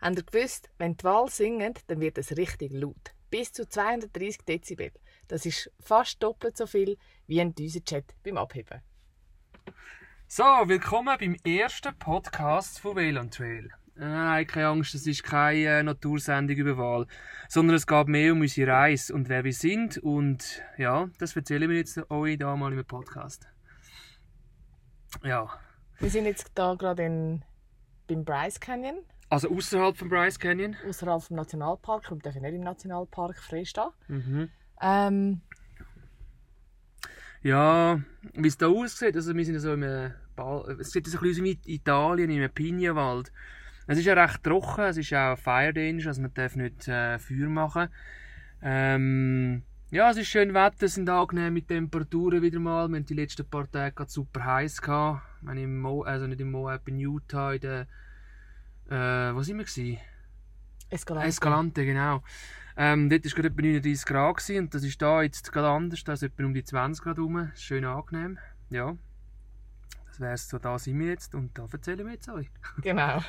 Habt ihr gewusst, wenn die Wal singen, dann wird es richtig laut. Bis zu 230 Dezibel. Das ist fast doppelt so viel wie ein Düsenjet beim Abheben. So, willkommen beim ersten Podcast von Whale on Trail. Nein, keine Angst, es ist keine äh, Natursendung über Wahl, sondern es geht mehr um unsere Reise und wer wir sind und ja, das erzählen wir jetzt euch da mal im Podcast. Ja, Wir sind jetzt da gerade in, beim Bryce Canyon, also außerhalb von Bryce Canyon. außerhalb vom Nationalpark. Wir dürfen nicht im Nationalpark freistehen. Mhm. Ähm, Ja, wie es da aussieht, also wir sind so im Ball, es sieht so ein bisschen aus wie in Italien, im Pignenwald. Es ist ja recht trocken, es ist auch Fire Danger, also man darf nicht äh, Feuer machen. Ähm, ja, es ist schön Wetter, es sind angenehme Temperaturen wieder mal. Wir haben die letzten paar Tage super heiß gehabt. Haben im Mo also nicht im Moab, in Utah, in der, äh, wo sind wir gewesen? Escalante. Escalante, genau. Ähm, dort war gerade etwa 39 Grad gewesen, und das ist da jetzt gerade anders. Da ist etwa um die 20 Grad rum. Schön angenehm. Ja. Das wär's so, da sind wir jetzt und da erzählen wir jetzt euch. Genau.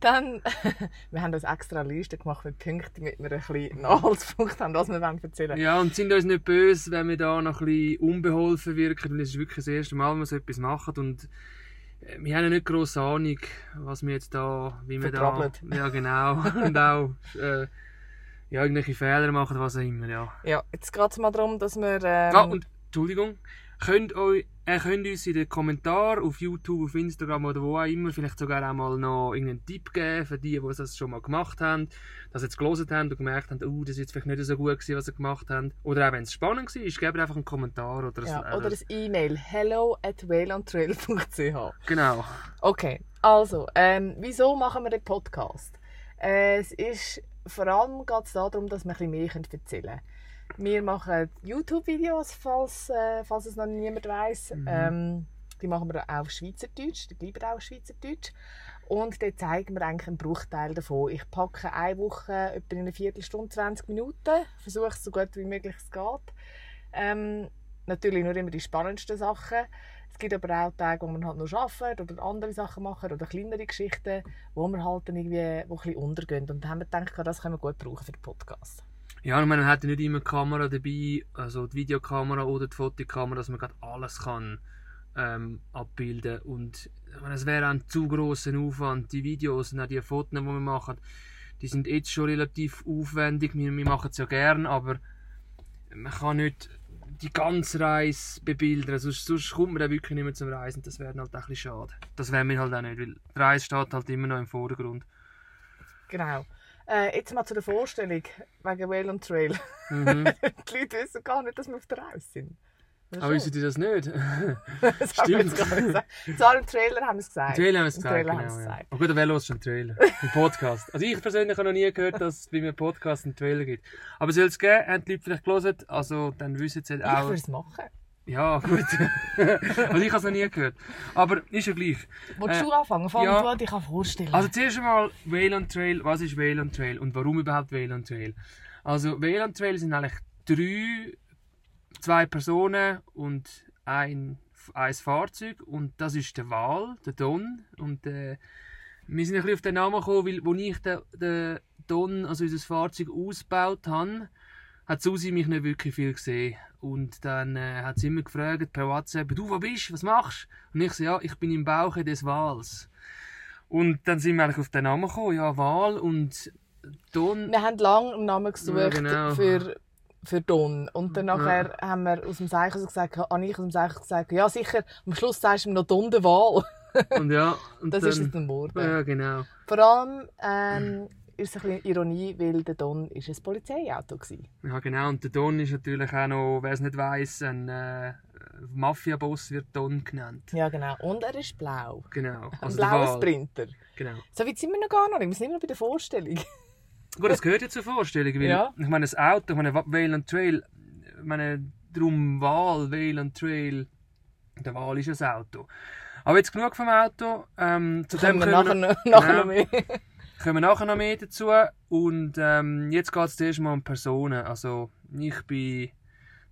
Dann, wir haben uns extra eine Liste gemacht mit Punkten, damit wir ein bisschen Anhaltspunkt haben, was wir erzählen wollen. Ja, und sind uns nicht böse, wenn wir da noch ein bisschen unbeholfen wirken, weil es ist wirklich das erste Mal, dass wir so etwas machen und wir haben ja nicht grosse Ahnung, was wir jetzt da, wie wir da... Ja, genau. und auch, äh, ja, irgendwelche Fehler machen, was auch immer, ja. Ja, jetzt geht es mal darum, dass wir... Ähm, Ah, und Entschuldigung, könnt, euch, äh, könnt uns in den Kommentaren auf YouTube, auf Instagram oder wo auch immer vielleicht sogar auch mal noch irgendeinen Tipp geben für die, die das schon mal gemacht haben, das jetzt gelesen haben und gemerkt haben, oh, das ist jetzt vielleicht nicht so gut gewesen, was sie gemacht haben. Oder auch wenn es spannend war, gebt einfach einen Kommentar oder, ja, ein, oder ein E-Mail. hello at whaleontrail.ch Genau. Okay, also, ähm, wieso machen wir den Podcast? Äh, es ist, vor allem geht es darum, dass wir ein bisschen mehr erzählen können. Wir machen YouTube-Videos, falls, äh, falls es noch niemand weiss. Mhm. Ähm, die machen wir auf Schweizerdeutsch, die bleiben auch auf Schweizerdeutsch. Und dort zeigen wir eigentlich einen Bruchteil davon. Ich packe eine Woche etwa in eine Viertelstunde, 20 Minuten, versuche es so gut wie möglich es geht. Ähm, natürlich nur immer die spannendsten Sachen. Es gibt aber auch Tage, wo man halt nur arbeitet oder andere Sachen machen oder kleinere Geschichten, wo wir halt dann irgendwie wo ein bisschen untergehen. Und da haben wir gedacht, das können wir gut brauchen für den Podcast. Ja, und man hat ja nicht immer die Kamera dabei, also die Videokamera oder die Fotokamera, dass man gerade alles kann ähm, abbilden und ich es wäre ein zu grosser Aufwand. Die Videos und auch die Fotos, die wir machen, die sind jetzt schon relativ aufwendig. Wir, wir machen es ja gern, aber man kann nicht die ganze Reise bebildern. Sonst, sonst kommt man dann wirklich nicht mehr zum Reisen. Das wäre halt ein bisschen schade. Das wäre mir halt auch nicht, weil die Reise steht halt immer noch im Vordergrund. Genau. Äh, jetzt mal zu der Vorstellung wegen Whale und Trail. Mhm. die Leute wissen gar nicht, dass wir auf der Reise sind. Ist Aber wissen die das nicht? das haben wir Stimmt. nicht gesagt. Zwar im Trailer haben wir es gesagt. Im Trailer haben wir es Im gesagt, Trailer genau. haben wir ja. gesagt. Oh gut, wer hört schon Trailer? Im Podcast. Also ich persönlich habe noch nie gehört, dass es bei einem Podcast einen Trailer gibt. Aber soll es geben, haben die Leute vielleicht gelesen, also dann wissen sie Ich auch... würde es machen. Ja, gut. also ich habe es noch nie gehört. Aber ist ja gleich. Willst Äh, du anfangen? Fang ja. du an, dich kann vorstellen. Also zuerst einmal Wayland Trail. Was ist Wayland Trail und warum überhaupt Wayland Trail? Also Wayland Trail sind eigentlich drei, zwei Personen und ein, ein Fahrzeug und das ist der Wal, der Don und äh, wir sind ein bisschen auf den Namen gekommen, weil als ich den, den Don, also unser Fahrzeug ausgebaut habe, hat Susi mich nicht wirklich viel gesehen. Und dann äh, hat sie immer gefragt per WhatsApp, du, wo bist was machst du? Und ich so, ja, ich bin im Bauche des Wals. Und dann sind wir eigentlich auf den Namen gekommen, ja, Wal und Don. Wir haben lange einen Namen gesucht Ja, genau. für, für Don. Und dann nachher haben wir aus dem Zeichen so gesagt, habe ich aus dem Zeichen gesagt, ja sicher, am Schluss sagst du mir noch Don de Wahl. Und ja, und Das dann, ist es dann geworden. Ja, genau. Vor allem ähm, ist es ein bisschen Ironie, weil der Don ist ein Polizeiauto war. Ja, genau. Und der Don ist natürlich auch noch, wer es nicht weiss, ein äh, Mafia-Boss wird Don genannt. Ja genau. Und er ist blau. Genau. Ein Also blauer. Sprinter. Genau. So weit sind wir noch gar nicht. Wir sind immer noch bei der Vorstellung. Gut, das gehört ja zur Vorstellung, weil Ja. ich meine, das Auto, ich meine, Vale and Trail, ich meine, drum Wahl, Vale and Trail, der Wahl ist ein Auto. Aber jetzt genug vom Auto. Ähm, zu Kommen dem wir nachher, kommen noch, nachher noch mehr. Kommen wir nachher noch mehr dazu. Und ähm, jetzt geht es zuerst mal um Personen. Also, ich bin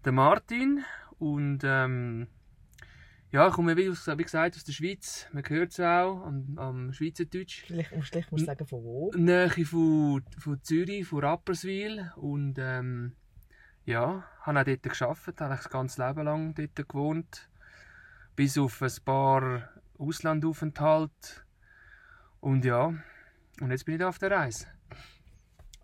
der Martin und ähm, ja, ich komme wie, aus, wie gesagt aus der Schweiz. Man hört es auch am, am Schweizerdeutsch. Vielleicht, vielleicht musst du sagen, von wo. Nähe von, von Zürich, von Rapperswil. Und ähm, ja, habe auch dort gearbeitet, habe das ganze Leben lang dort gewohnt. Bis auf ein paar Auslandaufenthalte. Und ja, und jetzt bin ich da auf der Reise.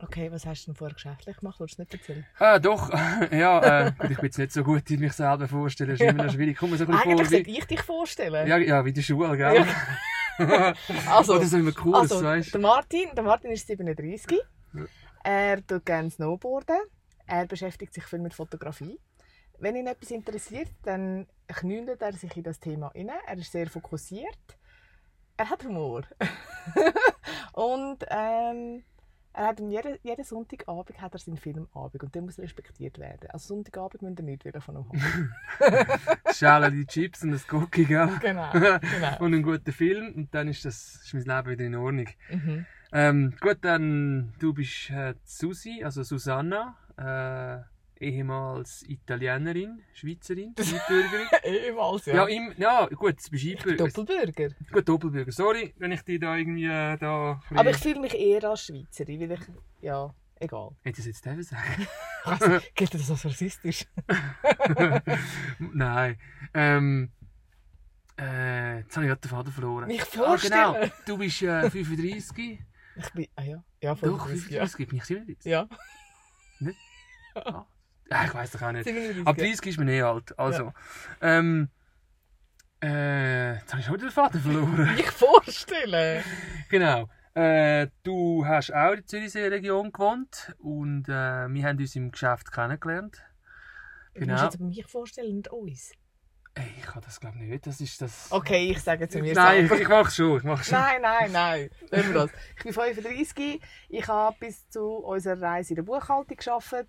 Okay, was hast du denn vorher geschäftlich gemacht? Willst du nicht erzählen? Ah, doch. ja, äh, ich bin jetzt nicht so gut in mich selber vorstellen. Das ist immer noch schwierig. Komm so ein bisschen Eigentlich vor sollte wie... ich dich vorstellen. Ja, ja, wie die Schule, gell? Also, Oder so immer cool, also weißt der Martin, der Martin ist 37. Ja. Er tut gerne Snowboarden. Er beschäftigt sich viel mit Fotografie. Wenn ihn etwas interessiert, dann knüllt er sich in das Thema rein. Er ist sehr fokussiert. Er hat Humor. und ähm, er hat jeden, jeden Sonntagabend hat er seinen Filmabend und der muss respektiert werden. Also Sonntagabend müsst ihr nicht wieder von ihm haben. Schalen die Chips und das Cookie, gell? genau, genau. und einen guten Film und dann ist, das, ist mein Leben wieder in Ordnung. Mhm. Ähm, gut, dann du bist äh, Susi, also Susanna, äh, ehemals Italienerin, Schweizerin, Einbürgerin. Ehemals, ja, im, ja, gut, du bist Einbürger. Doppelbürger. Gut, Doppelbürger. Sorry, wenn ich dich da irgendwie äh, da... Aber ich fühle mich eher als Schweizerin, weil ich, ja, egal. Hätte ich das jetzt dürfen sagen? Was? Gilt das als rassistisch? Nein. Ähm, äh, jetzt habe ich gerade den Faden verloren. Mich Ah, vorstellen. genau. Du bist äh, 35. Ich bin, ah ja, ja, Doch, 35, ja. 35. Bin ich 37? Ja, Ah, ich weiß doch auch nicht. 37. Ab 30 ist man eh alt. Also, ähm, äh, jetzt habe ich schon wieder den Faden verloren. Mich vorstellen. genau. Äh, du hast auch in der Zürichsee-Region gewohnt und äh, wir haben uns im Geschäft kennengelernt. Du musst Genau. jetzt aber mich vorstellen und uns. Ey, ich kann das glaube nicht. Das ist das. Okay, ich sage zu mir Nein, ich, selber. ich mach's schon. Ich schon. Nein, nein, nein. Lassen wir das. Ich bin 35. Ich habe bis zu unserer Reise in der Buchhaltung gearbeitet.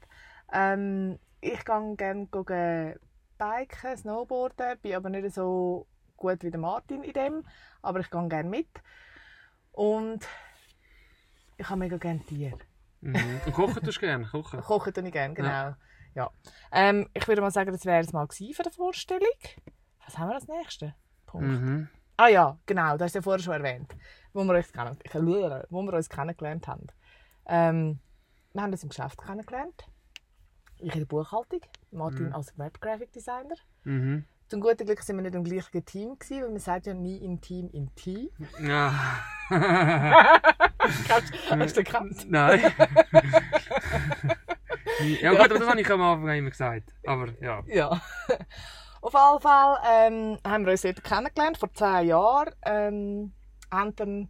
Ähm, ich gehe gerne gehen biken, snowboarden, bin aber nicht so gut wie der Martin in dem, aber ich gehe gerne mit. Und ich habe mega gerne Tiere. Mhm. Und kochen tust du gerne? Kochen? Kochen tue ich gerne, genau. Ja. Ähm, ich würde mal sagen, das wäre es mal für die Vorstellung. Was haben wir als nächstes? Punkt. Mhm. Ah ja, genau, das hast du ja vorher schon erwähnt, wo wir uns, kennen, wo wir uns kennengelernt haben. Ähm, wir haben uns im Geschäft kennengelernt. Ich in der Buchhaltung, Martin Mhm. als Web Graphic Designer. Mhm. Zum guten Glück sind wir nicht im gleichen Team gewesen, weil man sagt ja nie im Team in Team. Ja. Hast du gekannt? Nein. ja gut, aber das habe ich am Anfang immer gesagt. Aber ja. Ja. Auf jeden Fall ähm, haben wir uns dort kennengelernt, vor zwei Jahren. Ähm, haben dann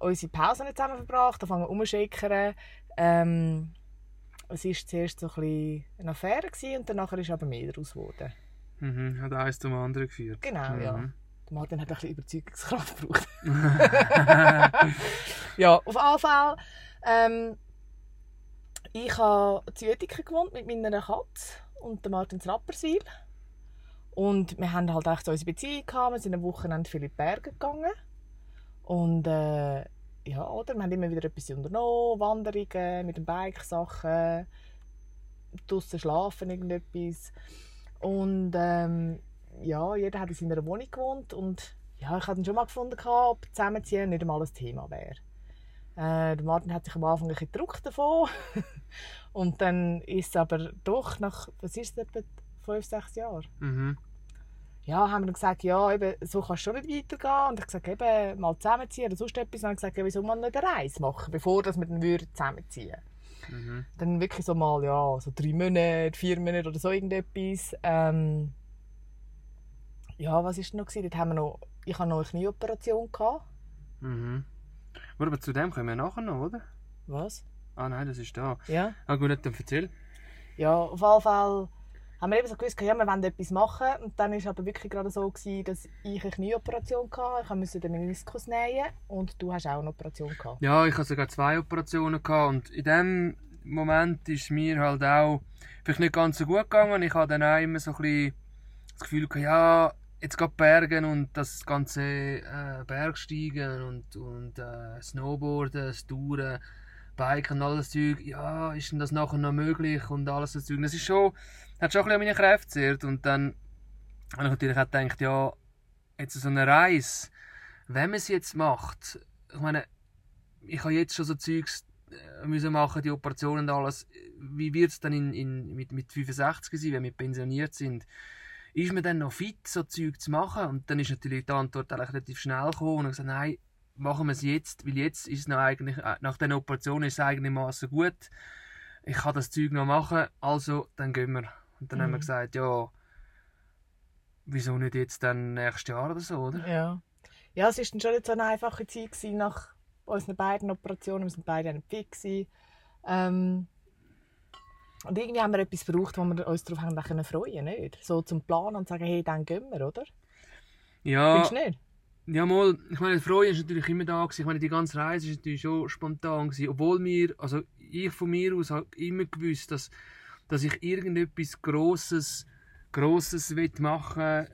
unsere Pausen nicht zusammen verbracht, angefangen umzuschickern. Ähm, es war zuerst so ein bisschen eine Affäre gewesen, und danach ist aber mehr daraus geworden. Mhm. Hat eins zum anderen geführt. Genau, ja. Mhm. Der Martin hat ein bisschen Überzeugungskraft gebraucht. ja, auf jeden Fall. Ähm, ich habe in Uetiken gewohnt mit meiner Katze und Martin in Rapperswil. Und wir haben halt echt so unsere Beziehung gehabt. Wir sind am Wochenende viele Berge gegangen. Und äh, ja, oder? Wir haben immer wieder etwas unternommen. Wanderungen mit dem Bike, Sachen. Draussen schlafen, irgendetwas. Und ähm, ja, jeder hat in seiner Wohnung gewohnt. Und ja, ich hatte schon mal gefunden, ob Zusammenziehen nicht einmal ein Thema wäre. Äh, Martin hat sich am Anfang ein bisschen gedruckt davon. und dann ist es aber doch nach, was ist es, etwa fünf, sechs Jahren? Mhm. Ja, haben wir gesagt, ja, eben, so kannst du schon nicht weitergehen. Und ich gesagt, eben, mal zusammenziehen oder sonst etwas. Und dann gesagt, ja, wieso mal nicht eine Reise machen, bevor dass wir dann würden zusammenziehen Mhm. Dann wirklich so mal, ja, so drei Monate, vier Monate oder so irgendetwas. Ähm, ja, was war noch? gewesen? Dort haben wir noch, ich hatte noch eine Knieoperation. Gehabt. Mhm. Aber zu dem kommen wir nachher noch, oder? Was? Ah nein, das ist da. Ja. Ah gut, dann erzähl. Ja, auf jeden Fall haben wir eben so gewusst, ja, wir wollen etwas machen. Und dann war es aber wirklich gerade so, gewesen, dass ich eine Knieoperation hatte. Ich musste den Meniskus nähen und du hast auch eine Operation gehabt. Ja, ich hatte sogar zwei Operationen gehabt und in dem Moment ist mir halt auch vielleicht nicht ganz so gut gegangen. Ich hatte dann auch immer so ein bisschen das Gefühl gehabt, ja, jetzt geht Bergen und das ganze äh, Bergsteigen und, und äh, Snowboarden, das Touren, Biken und alles Zeug, ja, ist denn das nachher noch möglich und alles das Zeug. Das ist schon, hat schon ein bisschen an meine Kräfte gezehrt und dann habe ich natürlich auch gedacht, ja, jetzt so eine Reise, wenn man sie jetzt macht, ich meine, ich habe jetzt schon so Zeugs äh, müssen machen, die Operationen und alles. Wie wird es dann in, in, mit, mit 65 sein, wenn wir pensioniert sind? Ist man dann noch fit, so Zeug zu machen? Und dann ist natürlich die Antwort relativ schnell gekommen und gesagt, nein, machen wir es jetzt, weil jetzt ist es noch eigentlich, äh, nach der Operation ist es einigermaßen gut. Ich kann das Zeug noch machen, also dann gehen wir. Und dann Mhm. haben wir gesagt, ja, wieso nicht jetzt dann nächstes Jahr oder so, oder? Ja. Ja, es war dann schon nicht so eine einfache Zeit gewesen nach unseren beiden Operationen. Wir sind beide nicht fit. Gewesen. Ähm, und irgendwie haben wir etwas gebraucht, wo wir uns darauf haben können freuen nicht? So zum Planen und sagen, hey, dann gehen wir, oder? Ja, Findest du nicht? Ja, mal, ich meine, die Freude ist natürlich immer da gewesen. Ich meine, die ganze Reise ist natürlich schon spontan gewesen. Obwohl wir, also ich von mir aus habe immer gewusst, dass, dass ich irgendetwas Grosses, Grosses will machen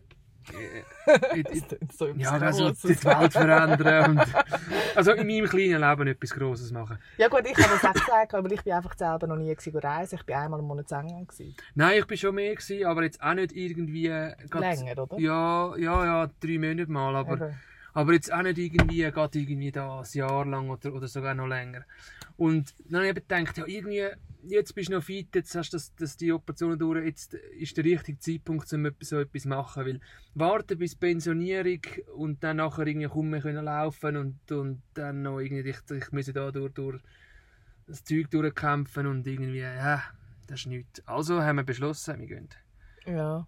äh, in- Das in- so Ja, also die Grosses. Welt verändern und also in meinem kleinen Leben etwas Grosses machen. Ja gut, ich habe das auch gesagt, aber ich bin einfach selber noch nie reisen. Ich bin einmal im Monat in England. gewesen. Nein, ich bin schon mehr gewesen, aber jetzt auch nicht irgendwie... äh, Länger, oder? Ja, ja, ja, drei Monate mal, aber... Eben. Aber jetzt auch nicht irgendwie, geht irgendwie da ein Jahr lang oder, oder sogar noch länger. Und dann habe ich gedacht, ja, irgendwie, jetzt bist du noch fit, jetzt hast du das, das, die Operation durch, jetzt ist der richtige Zeitpunkt, um so etwas zu machen. Weil warten bis Pensionierung und dann nachher irgendwie kaum können laufen und, und dann noch irgendwie, ich, ich muss da durch, durch das Zeug durchkämpfen und irgendwie, ja, das ist nichts. Also haben wir beschlossen, wir gehen. Ja.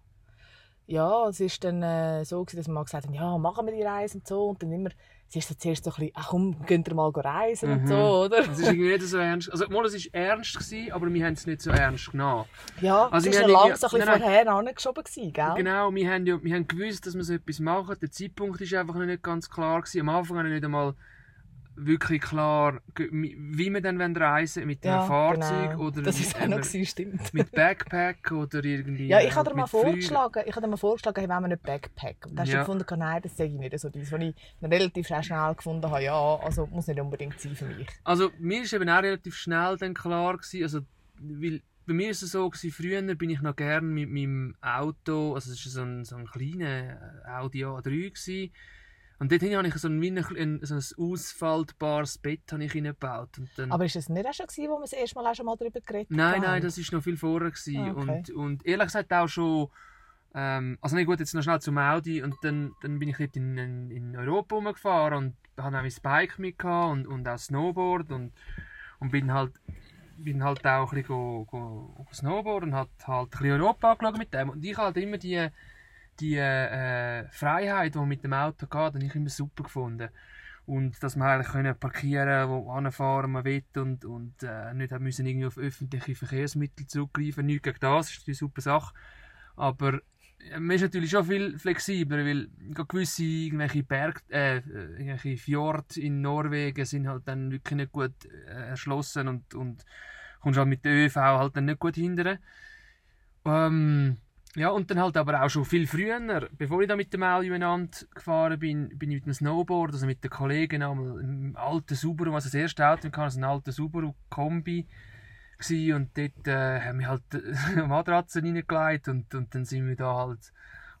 Ja, es ist dann äh, so, gewesen, dass wir mal gesagt haben, ja, machen wir die Reise und so. Und dann immer, es ist so zuerst so ein bisschen, ach komm, könnt ihr mal reisen und Mhm. so, oder? Es ist irgendwie nicht so ernst. Also, mal, es war ernst, gewesen, aber wir haben es nicht so ernst genommen. Ja, Also es war irgendwie- so ein bisschen nein, vorher angeschoben, gewesen, gell? Genau, wir haben, ja, wir haben gewusst, dass wir so etwas machen. Der Zeitpunkt ist einfach noch nicht ganz klar. Gewesen. Am Anfang haben wir nicht einmal wirklich klar, wie wir dann reisen mit einem Ja, Fahrzeug genau. oder Das mit, ist auch noch, gewesen, stimmt. mit Backpack oder irgendwie. Ja, ich äh, habe dir mal vorgeschlagen, ich habe mal vorgeschlagen, hey, wenn wir nicht Backpack. Und dann hast Ja. du gefunden, nein, das sage ich nicht so dies, was ich relativ schnell gefunden habe, ja, also muss nicht unbedingt sein für mich. Also mir ist eben auch relativ schnell dann klar gewesen, also weil bei mir ist es so gewesen, früher bin ich noch gern mit meinem Auto, also es war so ein, so ein kleiner Audi A3 gewesen. Und dort habe ich so ein, ein, so ein ausfaltbares Bett habe ich reingebaut und dann Aber ist das nicht auch schon gewesen, wo wir das erste Mal auch schon mal darüber geredet Nein, haben? nein, das ist noch viel vorher gewesen. Ah, okay. und, und ehrlich gesagt auch schon, ähm, also nicht gut, jetzt noch schnell zum Audi und dann, dann bin ich dort in, in, in Europa rumgefahren und habe auch mein Bike mit gehabt und, und auch Snowboard und, und bin halt bin halt auch ein bisschen go, go, go Snowboard und hat halt ein bisschen Europa angeschaut mit dem und ich halt immer die die äh, Freiheit, die mit dem Auto geht, habe ich immer super gefunden. Und dass man eigentlich können parkieren wo anfahren man will und, und äh, nicht haben müssen irgendwie auf öffentliche Verkehrsmittel zurückgreifen. Nichts gegen das, ist eine super Sache. Aber äh, man ist natürlich schon viel flexibler, weil gewisse irgendwelche Berg, äh, irgendwelche Fjorde in Norwegen sind halt dann wirklich nicht gut äh, erschlossen und, und kommst halt mit der ÖV halt dann nicht gut hindern. Ähm, ja, und dann halt aber auch schon viel früher, bevor ich da mit dem umeinander gefahren bin, bin ich mit dem Snowboard, also mit den Kollegen einmal im alten Subaru, also das erste Auto, ich hatte also einen alten Subaru Kombi gsi und dort äh, haben wir halt äh, Matratzen reingelegt und, und dann sind wir da halt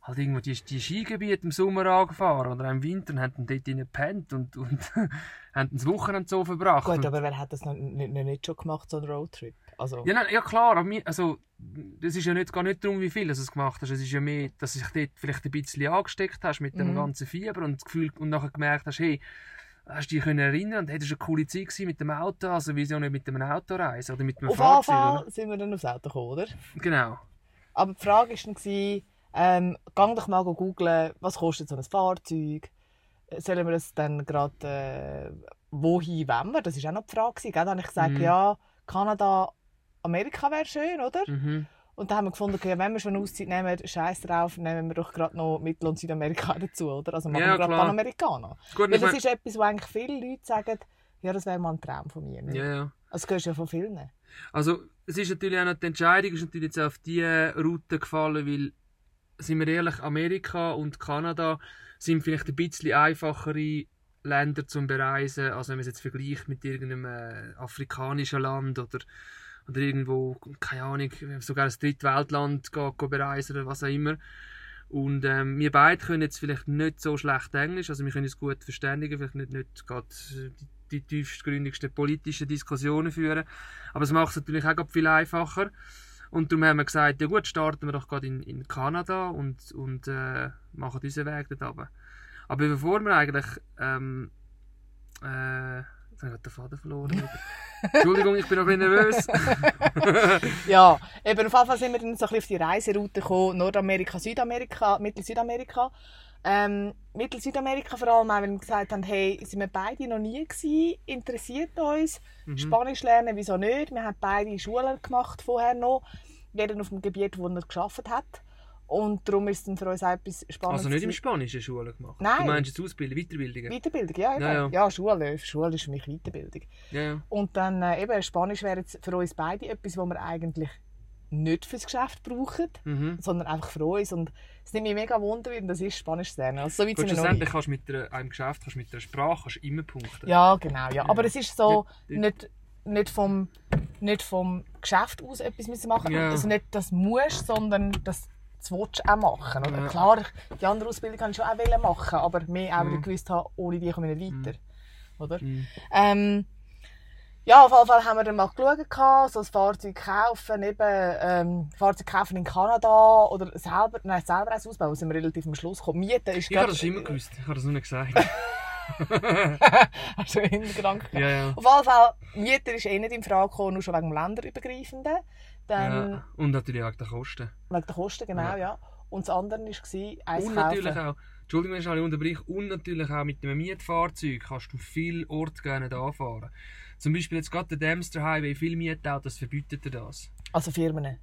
halt irgendwo die, die Skigebiete im Sommer angefahren oder im Winter und haben dort gepennt und, und haben das Wochenende so verbracht. Gut, aber wer hat das noch nicht, noch nicht schon gemacht, so einen Roadtrip? Also, ja, nein, ja klar, aber mir, also, das ist ja nicht, gar nicht darum, wie viel du es gemacht hast. Es ist ja mehr, dass du dich dort vielleicht ein bisschen angesteckt hast mit dem Mhm. ganzen Fieber und das Gefühl, und nachher gemerkt hast, hey, hast du dich erinnern und hey, das war eine coole Zeit gewesen mit dem Auto, also wieso nicht mit einem Auto reisen oder mit einem auf jeden Fahrzeug, Fall oder? sind wir dann aufs Auto gekommen, oder? Genau. Aber die Frage war dann, ähm, gang doch mal googeln, was kostet so ein Fahrzeug? Sollen wir es dann gerade äh, wohin wollen wir? Das war auch noch die Frage. Gell? Dann habe ich gesagt, Mhm. ja, Kanada, Amerika wäre schön, oder? Mhm. Und dann haben wir gefunden, okay, wenn wir schon eine Auszeit nehmen, scheiß drauf, nehmen wir doch gerade noch Mittel- und Südamerika dazu, oder? Also machen Ja, wir gerade klar. Panamericana. Gut, Weil das ist etwas, wo eigentlich viele Leute sagen, ja, das wäre mal ein Traum von mir. nicht? ja, ja. Also, das hörst du ja von vielen. Also, es ist natürlich auch noch, die Entscheidung ist natürlich jetzt auf diese Route gefallen, weil, sind wir ehrlich, Amerika und Kanada sind vielleicht ein bisschen einfachere Länder zum Bereisen, als wenn man es jetzt vergleicht mit irgendeinem äh, afrikanischen Land oder, oder irgendwo, keine Ahnung, sogar ein Drittweltland bereisen oder was auch immer. Und ähm, wir beide können jetzt vielleicht nicht so schlecht Englisch, also wir können uns gut verständigen, vielleicht nicht, nicht gerade die, die tiefstgründigsten politischen Diskussionen führen, aber es macht es natürlich auch viel einfacher. Und darum haben wir gesagt, ja gut, starten wir doch gerade in, in Kanada und, und äh, machen unseren Weg dort runter. Aber bevor wir eigentlich ähm, äh, Habe ich den Faden verloren. Entschuldigung, ich bin noch ein bisschen nervös. ja, eben auf jeden Fall sind wir dann so ein bisschen auf die Reiseroute gekommen, Nordamerika, Südamerika, Mittel-Südamerika. Ähm, Mittel-Südamerika vor allem, weil wir gesagt haben, hey, sind wir beide noch nie gewesen, interessiert uns, Mhm. Spanisch lernen, wieso nicht? Wir haben beide Schulen gemacht vorher noch, jeder auf dem Gebiet, wo er geschafft hat. Und darum ist es dann für uns auch etwas Spannendes. Also nicht im. Spanischen Schule gemacht? Nein. Du meinst jetzt Ausbildung, Weiterbildungen? Weiterbildung, ja, eben. Ja, Ja, ja. Schule. Schule ist für mich Weiterbildung. Ja, ja. Und dann äh, eben, Spanisch wäre jetzt für uns beide etwas, was wir eigentlich nicht fürs Geschäft brauchen, Mhm. sondern einfach für uns. Und es nimmt mich mega Wunder, wie das ist, Spanisch zu lernen. Also, so weit Gut, schlussendlich kannst du mit einer, einem Geschäft, kannst mit einer Sprache kannst immer punkten. Ja, genau. Ja. Aber es ist so, nicht, nicht, vom, nicht vom Geschäft aus etwas müssen machen Ja. Also nicht das musst, sondern das das willst du auch machen. Oder? Ja. Klar, die andere Ausbildung kann ich schon auch wollen machen, aber mehr auch, weil Mhm. ich gewusst habe, ohne die komme ich nicht weiter. Oder? Mhm. Ähm, ja, auf jeden Fall haben wir dann mal geschaut, so ein Fahrzeug kaufen, eben, ähm, Fahrzeug kaufen in Kanada oder selber, nein, selber eins ausbauen, sind wir relativ am Schluss gekommen. Mieten ist Ich habe das immer gewusst, ich habe das nur nicht gesagt. Hast du im Hintergedanken ja, ja. Auf jeden Fall, Mieter ist eh nicht in Frage gekommen, nur schon wegen dem Länderübergreifenden. Dann ja. Und natürlich wegen der Kosten. wegen der Kosten, genau, ja. Ja. Und das andere war, eins Und kaufen. natürlich auch, Entschuldigung, wenn ich alle unterbreche, und natürlich auch mit einem Mietfahrzeug kannst du viel Orte gerne anfahren. Zum Beispiel jetzt gerade der Dempster Highway, viele Mietautos verbietet dir das. Also Firmen.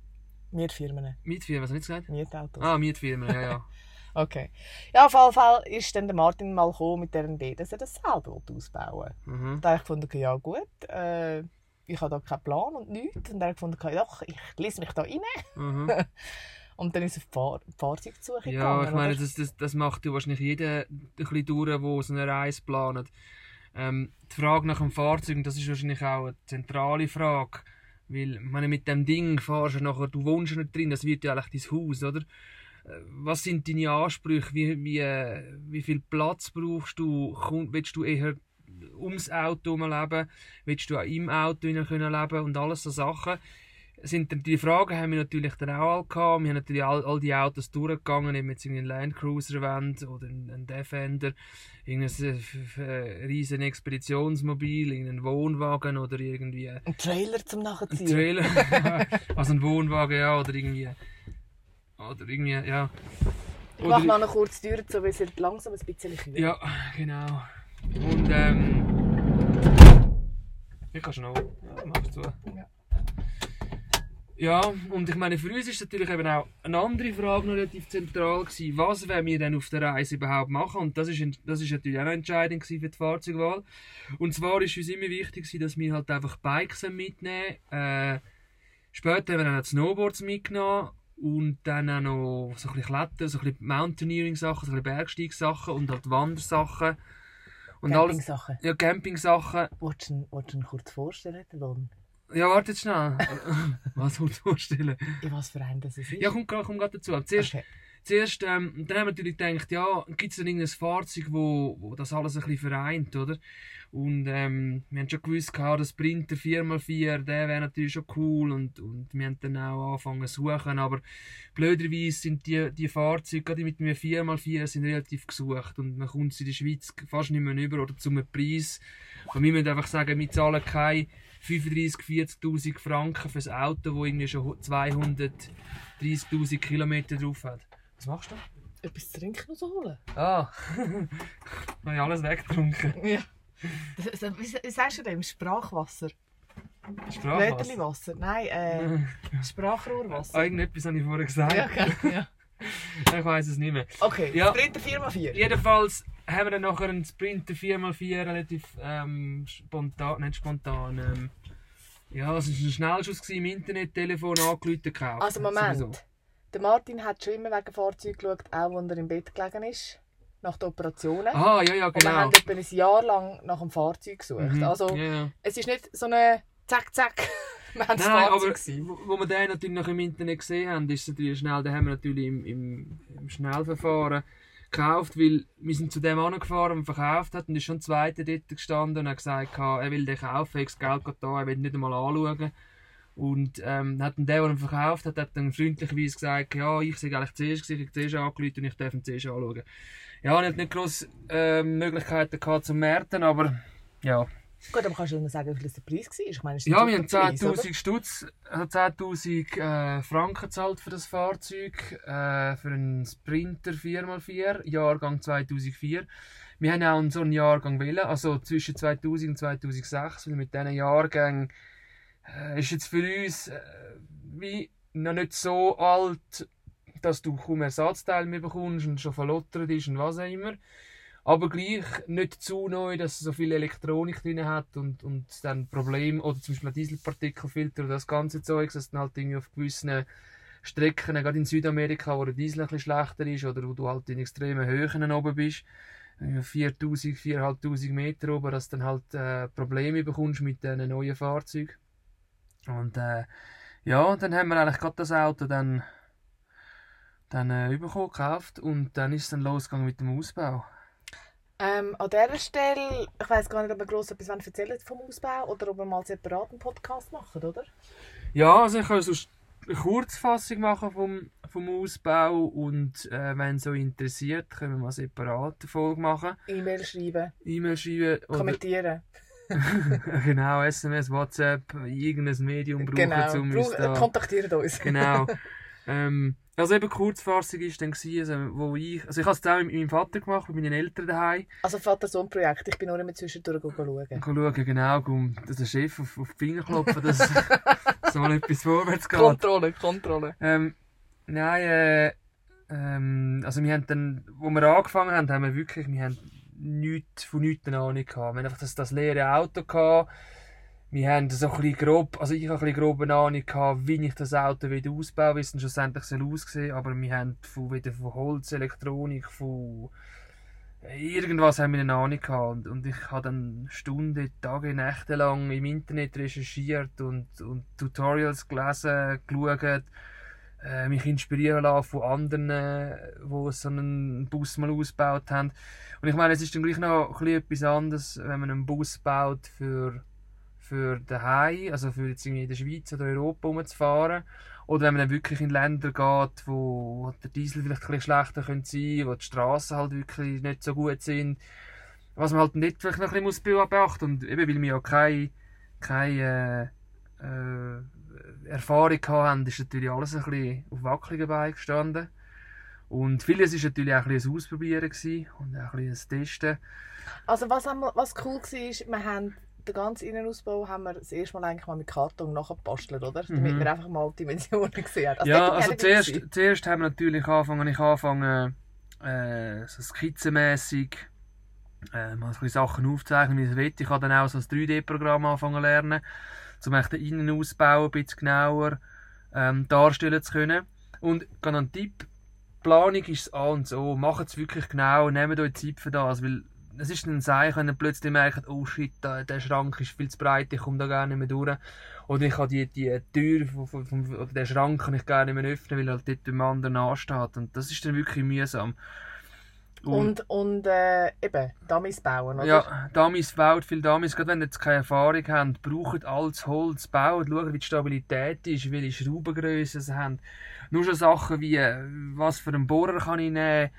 Mietfirmen. Mietfirmen, was hast du nicht gesagt? Mietautos. Ah, Mietfirmen, ja, ja. Okay. Ja, auf jeden Fall ist dann der Martin mal gekommen mit dieser Idee, dass er das selber ausbauen will. Mhm. Da habe ich gefunden, ja gut, äh, ich habe da keinen Plan und nichts. Und habe ich gefunden, doch, ich lese mich da rein. Mhm. Und dann ist er auf die Fahr Fahrzeugsuche Ja, gegangen. ich meine, das, das, das macht ja wahrscheinlich jeder ein bisschen durch, der so eine Reise plant. Ähm, die Frage nach dem Fahrzeug, das ist wahrscheinlich auch eine zentrale Frage. Weil, meine, mit dem Ding fahrst du nachher, du wohnst ja nicht drin, das wird ja eigentlich dein Haus, oder? Äh, Was sind deine Ansprüche? Wie, wie, äh, wie viel Platz brauchst du? Willst du eher ums Auto herum leben? Willst du auch im Auto hinein können leben? Und alles so Sachen sind die Fragen haben wir natürlich dann auch alle gehabt. Wir haben natürlich all, all die Autos durchgegangen, ob wir jetzt einen Land Cruiser wollen oder einen, einen Defender, irgendein äh, äh, riesen Expeditionsmobil, irgendeinen Wohnwagen oder irgendwie Ein Trailer zum ein Nachziehen. Trailer, also ein Wohnwagen, ja, oder irgendwie, oder irgendwie, ja. Ich mache mal noch kurz die Tür zu, weil es wird langsam ein bisschen kühl. Ja, genau. Und ähm. Ich kann schnell. Ja, du. Ja. Ja, und ich meine, für uns ist natürlich eben auch eine andere Frage noch relativ zentral gewesen. Was wollen wir denn auf der Reise überhaupt machen? Und das ist, das ist natürlich auch eine Entscheidung für die Fahrzeugwahl. Und zwar ist uns immer wichtig gewesen, dass wir halt einfach Bikes mitnehmen. Äh, später haben wir dann auch Snowboards mitgenommen. Und dann auch noch so ein bisschen Klettern, so ein bisschen Mountaineering-Sachen, so ein bisschen Bergsteig-Sachen und halt Wandersachen. Und. Campingsachen. Ja, Camping-Sachen. Willst du ihn- kurz vorstellen, Lohn? Ja, warte schnell. Was willst du vorstellen? In was für einen das ist? Ja, komm, komm, komm gerade dazu. Aber Zuerst, okay. Zuerst ähm, dann haben wir natürlich gedacht, ja, gibt es denn irgendein Fahrzeug, wo, wo das alles ein bisschen vereint, oder? Und ähm, wir haben schon gewusst, gehabt, der Sprinter 4x4, der wäre natürlich schon cool und, und wir haben dann auch angefangen zu suchen, aber blöderweise sind die, die Fahrzeuge, gerade mit einem 4x4, sind relativ gesucht und man kommt sie in der Schweiz fast nicht mehr über oder zum Preis. Und wir müssen einfach sagen, wir zahlen keine 35.000, 40.000 Franken für ein Auto, das irgendwie schon 230.000 Kilometer drauf hat. Was machst du? Etwas zu trinken noch holen? Ah, habe ich alles weggetrunken. Ja. Wie sagst du dem? Sprachwasser? Sprachwasser. Nein, äh, Sprachrohrwasser. Ah, irgendetwas habe ich vorher gesagt. Ja, okay. ja. Ich weiß es nicht mehr. Okay, Ja. Sprinter 4x4. Jedenfalls haben wir dann nachher einen Sprinter 4x4 relativ ähm, spontan, nicht spontan. Ähm, ja, es war ein Schnellschuss gewesen, im Internet, Telefon angerufen, gekauft. Also Moment. Der Martin hat schon immer wegen Fahrzeug geschaut, auch als er im Bett gelegen ist. Nach den Operationen. Ah, ja, ja, Und wir genau. haben etwa ein Jahr lang nach dem Fahrzeug gesucht. Mhm, Also, ja. es ist nicht so eine Zack, Zack Wir haben Nein, aber gewesen. wo wir den natürlich noch im Internet gesehen haben, ist es natürlich schnell, den haben wir natürlich im, im, im Schnellverfahren gekauft, weil wir sind zu dem angefahren und verkauft hat und ist schon ein zweiter dort gestanden und hat gesagt, er will den kaufen, er hat das Geld da, er will nicht einmal anschauen. Und ähm, hat dann der, der ihn verkauft hat, hat dann freundlicherweise gesagt, ja, ich sei eigentlich zuerst ich habe zuerst angerufen und ich darf ihn zuerst anschauen. Ja, ich hatte nicht grosse äh, Möglichkeiten gehabt zum Märten, aber ja, Gut, aber kannst du mir sagen, wie viel der Preis war? Ich meine, ja, wir haben super Preis, oder? 10.000 Stutz, also 10.000 äh, Franken gezahlt für das Fahrzeug, äh, für einen Sprinter 4x4, Jahrgang 2004. Wir haben auch so einen Jahrgang wählen, also zwischen 2000 und 2006, weil mit diesen Jahrgängen äh, ist jetzt für uns äh, wie noch nicht so alt, dass du kaum Ersatzteile mehr bekommst und schon verlottert ist und was auch immer. Aber gleich nicht zu neu, dass es so viel Elektronik drin hat und, und dann Problem oder zum Beispiel Dieselpartikelfilter oder das ganze Zeug, dass dann halt irgendwie auf gewissen Strecken, gerade in Südamerika, wo der Diesel ein schlechter ist oder wo du halt in extremen Höhen oben bist, äh, 4000, 4500 Meter oben, dass du dann halt äh, Probleme bekommst mit diesen neuen Fahrzeugen. Und äh, ja, dann haben wir eigentlich gerade das Auto dann, dann äh, bekommen, gekauft und dann ist es dann losgegangen mit dem Ausbau. Ähm, an dieser Stelle, ich weiss gar nicht, ob wir gross etwas erzählen vom Ausbau oder ob wir mal separat einen Podcast machen, oder? Ja, also ich kann sonst eine Kurzfassung machen vom, vom Ausbau und äh, wenn so interessiert, können wir mal separat eine Folge machen. E-Mail schreiben, E-Mail schreiben oder kommentieren. genau, SMS, WhatsApp, irgendein Medium brauchen, genau, um uns da... kontaktiert uns. Genau. ähm, also eben Kurzfassung ist dann gewesen, also, wo ich... Also ich habe es auch mit meinem Vater gemacht, mit meinen Eltern daheim. Also Vater-Sohn-Projekt, ich bin nur immer zwischendurch schauen. Schauen, genau, um der Chef auf, auf die Finger klopfen, dass, dass mal etwas vorwärts geht. Kontrolle, Kontrolle. Ähm, nein, äh, ähm, also wir haben dann, wo wir angefangen haben, haben wir wirklich, wir haben nichts, von nichts eine Ahnung gehabt. Wir haben einfach das, das leere Auto gehabt. Wir haben so ein bisschen grob, also ich habe ein bisschen grob eine Ahnung gehabt, wie ich das Auto wieder ausbaue, wie es schlussendlich soll aussehen aber wir haben von, wieder von Holz, Elektronik, von irgendwas haben wir eine Ahnung gehabt und, und ich habe dann Stunden, Tage, Nächte lang im Internet recherchiert und, und Tutorials gelesen, geschaut, äh, mich inspirieren lassen von anderen, äh, die so einen Bus mal ausgebaut haben. Und ich meine, es ist dann gleich noch etwas anderes, wenn man einen Bus baut für, für daheim, also für jetzt in der Schweiz oder Europa rumzufahren. Oder wenn man dann wirklich in Länder geht, wo der Diesel vielleicht ein bisschen schlechter könnte sein, wo die Straßen halt wirklich nicht so gut sind. Was man halt nicht vielleicht noch ein bisschen muss beachten Und eben, weil wir ja keine, keine äh, äh, Erfahrung haben, ist natürlich alles ein bisschen auf wackeligen Beinen gestanden. Und vieles war natürlich auch ein bisschen ein Ausprobieren und auch ein bisschen ein Testen. Also was, haben wir, was cool war, wir haben den ganzen Innenausbau haben wir das erste Mal eigentlich mal mit Karton nachgebastelt, oder? Damit Mhm. wir einfach mal die Dimensionen gesehen haben. ja, also war ich zuerst, zuerst haben wir natürlich angefangen, ich angefangen, äh, so skizzenmässig äh, mal so bisschen Sachen aufzeichnen, wie ich es will. Ich habe dann auch so ein 3D-Programm angefangen zu lernen, um den Innenausbau ein bisschen genauer ähm, darstellen zu können. Und gerade ein Tipp, Planung ist A und so, macht es wirklich genau, nehmt euch Zeit für das, weil es ist dann sein, wenn ihr plötzlich merkt, oh shit, da, der Schrank ist viel zu breit, ich komme da gar nicht mehr durch. Oder ich habe die, die Tür vom, vom, vom, oder den Schrank kann ich gar nicht mehr öffnen, weil halt dort beim anderen ansteht. Und das ist dann wirklich mühsam. Und, und äh, eben, Dummies bauen, oder? ja, Damis baut viel Damis, gerade wenn ihr jetzt keine Erfahrung habt, braucht alles Holz, baut, schaut, wie die Stabilität ist, welche Schraubengröße sie haben. Nur schon Sachen wie, äh, was für einen Bohrer kann ich nehmen,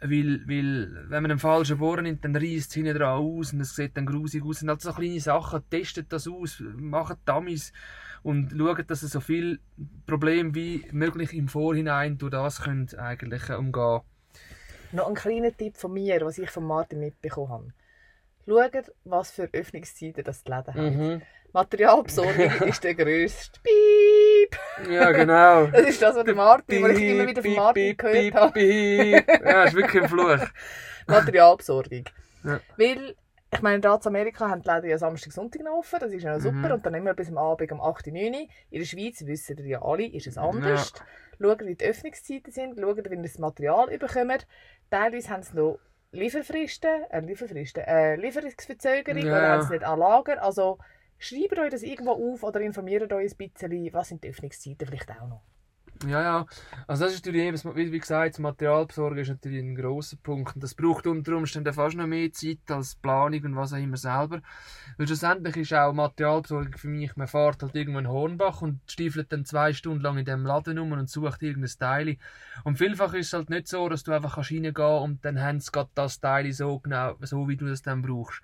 weil, weil wenn man einen falschen Bohrer nimmt, dann reißt es hinten dran aus und es sieht dann grusig aus. Und halt so kleine Sachen, testet das aus, macht Dummies und schaut, dass ihr so viel Probleme wie möglich im Vorhinein durch das könnt eigentlich äh, umgehen Noch ein kleiner Tipp von mir, was ich von Martin mitbekommen habe. Schaut, was für Öffnungszeiten das die Läden haben. Mhm. Materialbesorgung ist der grösste. Piep! Ja, genau. Das ist das, was der Martin, was ich immer wieder von Martin gehört habe. piep. Ja, ist wirklich ein Fluch. Materialbesorgung. Ja. Weil, ich meine, da in Amerika haben die Läden ja Samstag, Sonntag noch offen, das ist ja noch super. Mhm. Und dann immer bis am Abend um 8, 9 Uhr. In der Schweiz, wissen ihr ja alle, ist es anders. Schaut, wie die Öffnungszeiten sind, schaut, wie ihr das Material überkommt. Teilweise haben sie noch Lieferfristen, äh, Lieferfristen, äh, Lieferungsverzögerung Ja. oder haben sie nicht an Lager. Also, schreibt euch das irgendwo auf oder informiert euch ein bisschen, was sind die Öffnungszeiten vielleicht auch noch. Ja, ja. Also das ist natürlich eben, wie, gesagt, das Materialbesorgen ist natürlich ein grosser Punkt. Und das braucht unter Umständen fast noch mehr Zeit als Planung und was auch immer selber. Weil schlussendlich ist auch Materialbesorgung für mich, man fährt halt irgendwo in Hornbach und stiefelt dann zwei Stunden lang in dem Laden rum und sucht irgendein Teil. Und vielfach ist es halt nicht so, dass du einfach reingehen kannst und dann haben sie gerade das Teil so genau, so wie du das dann brauchst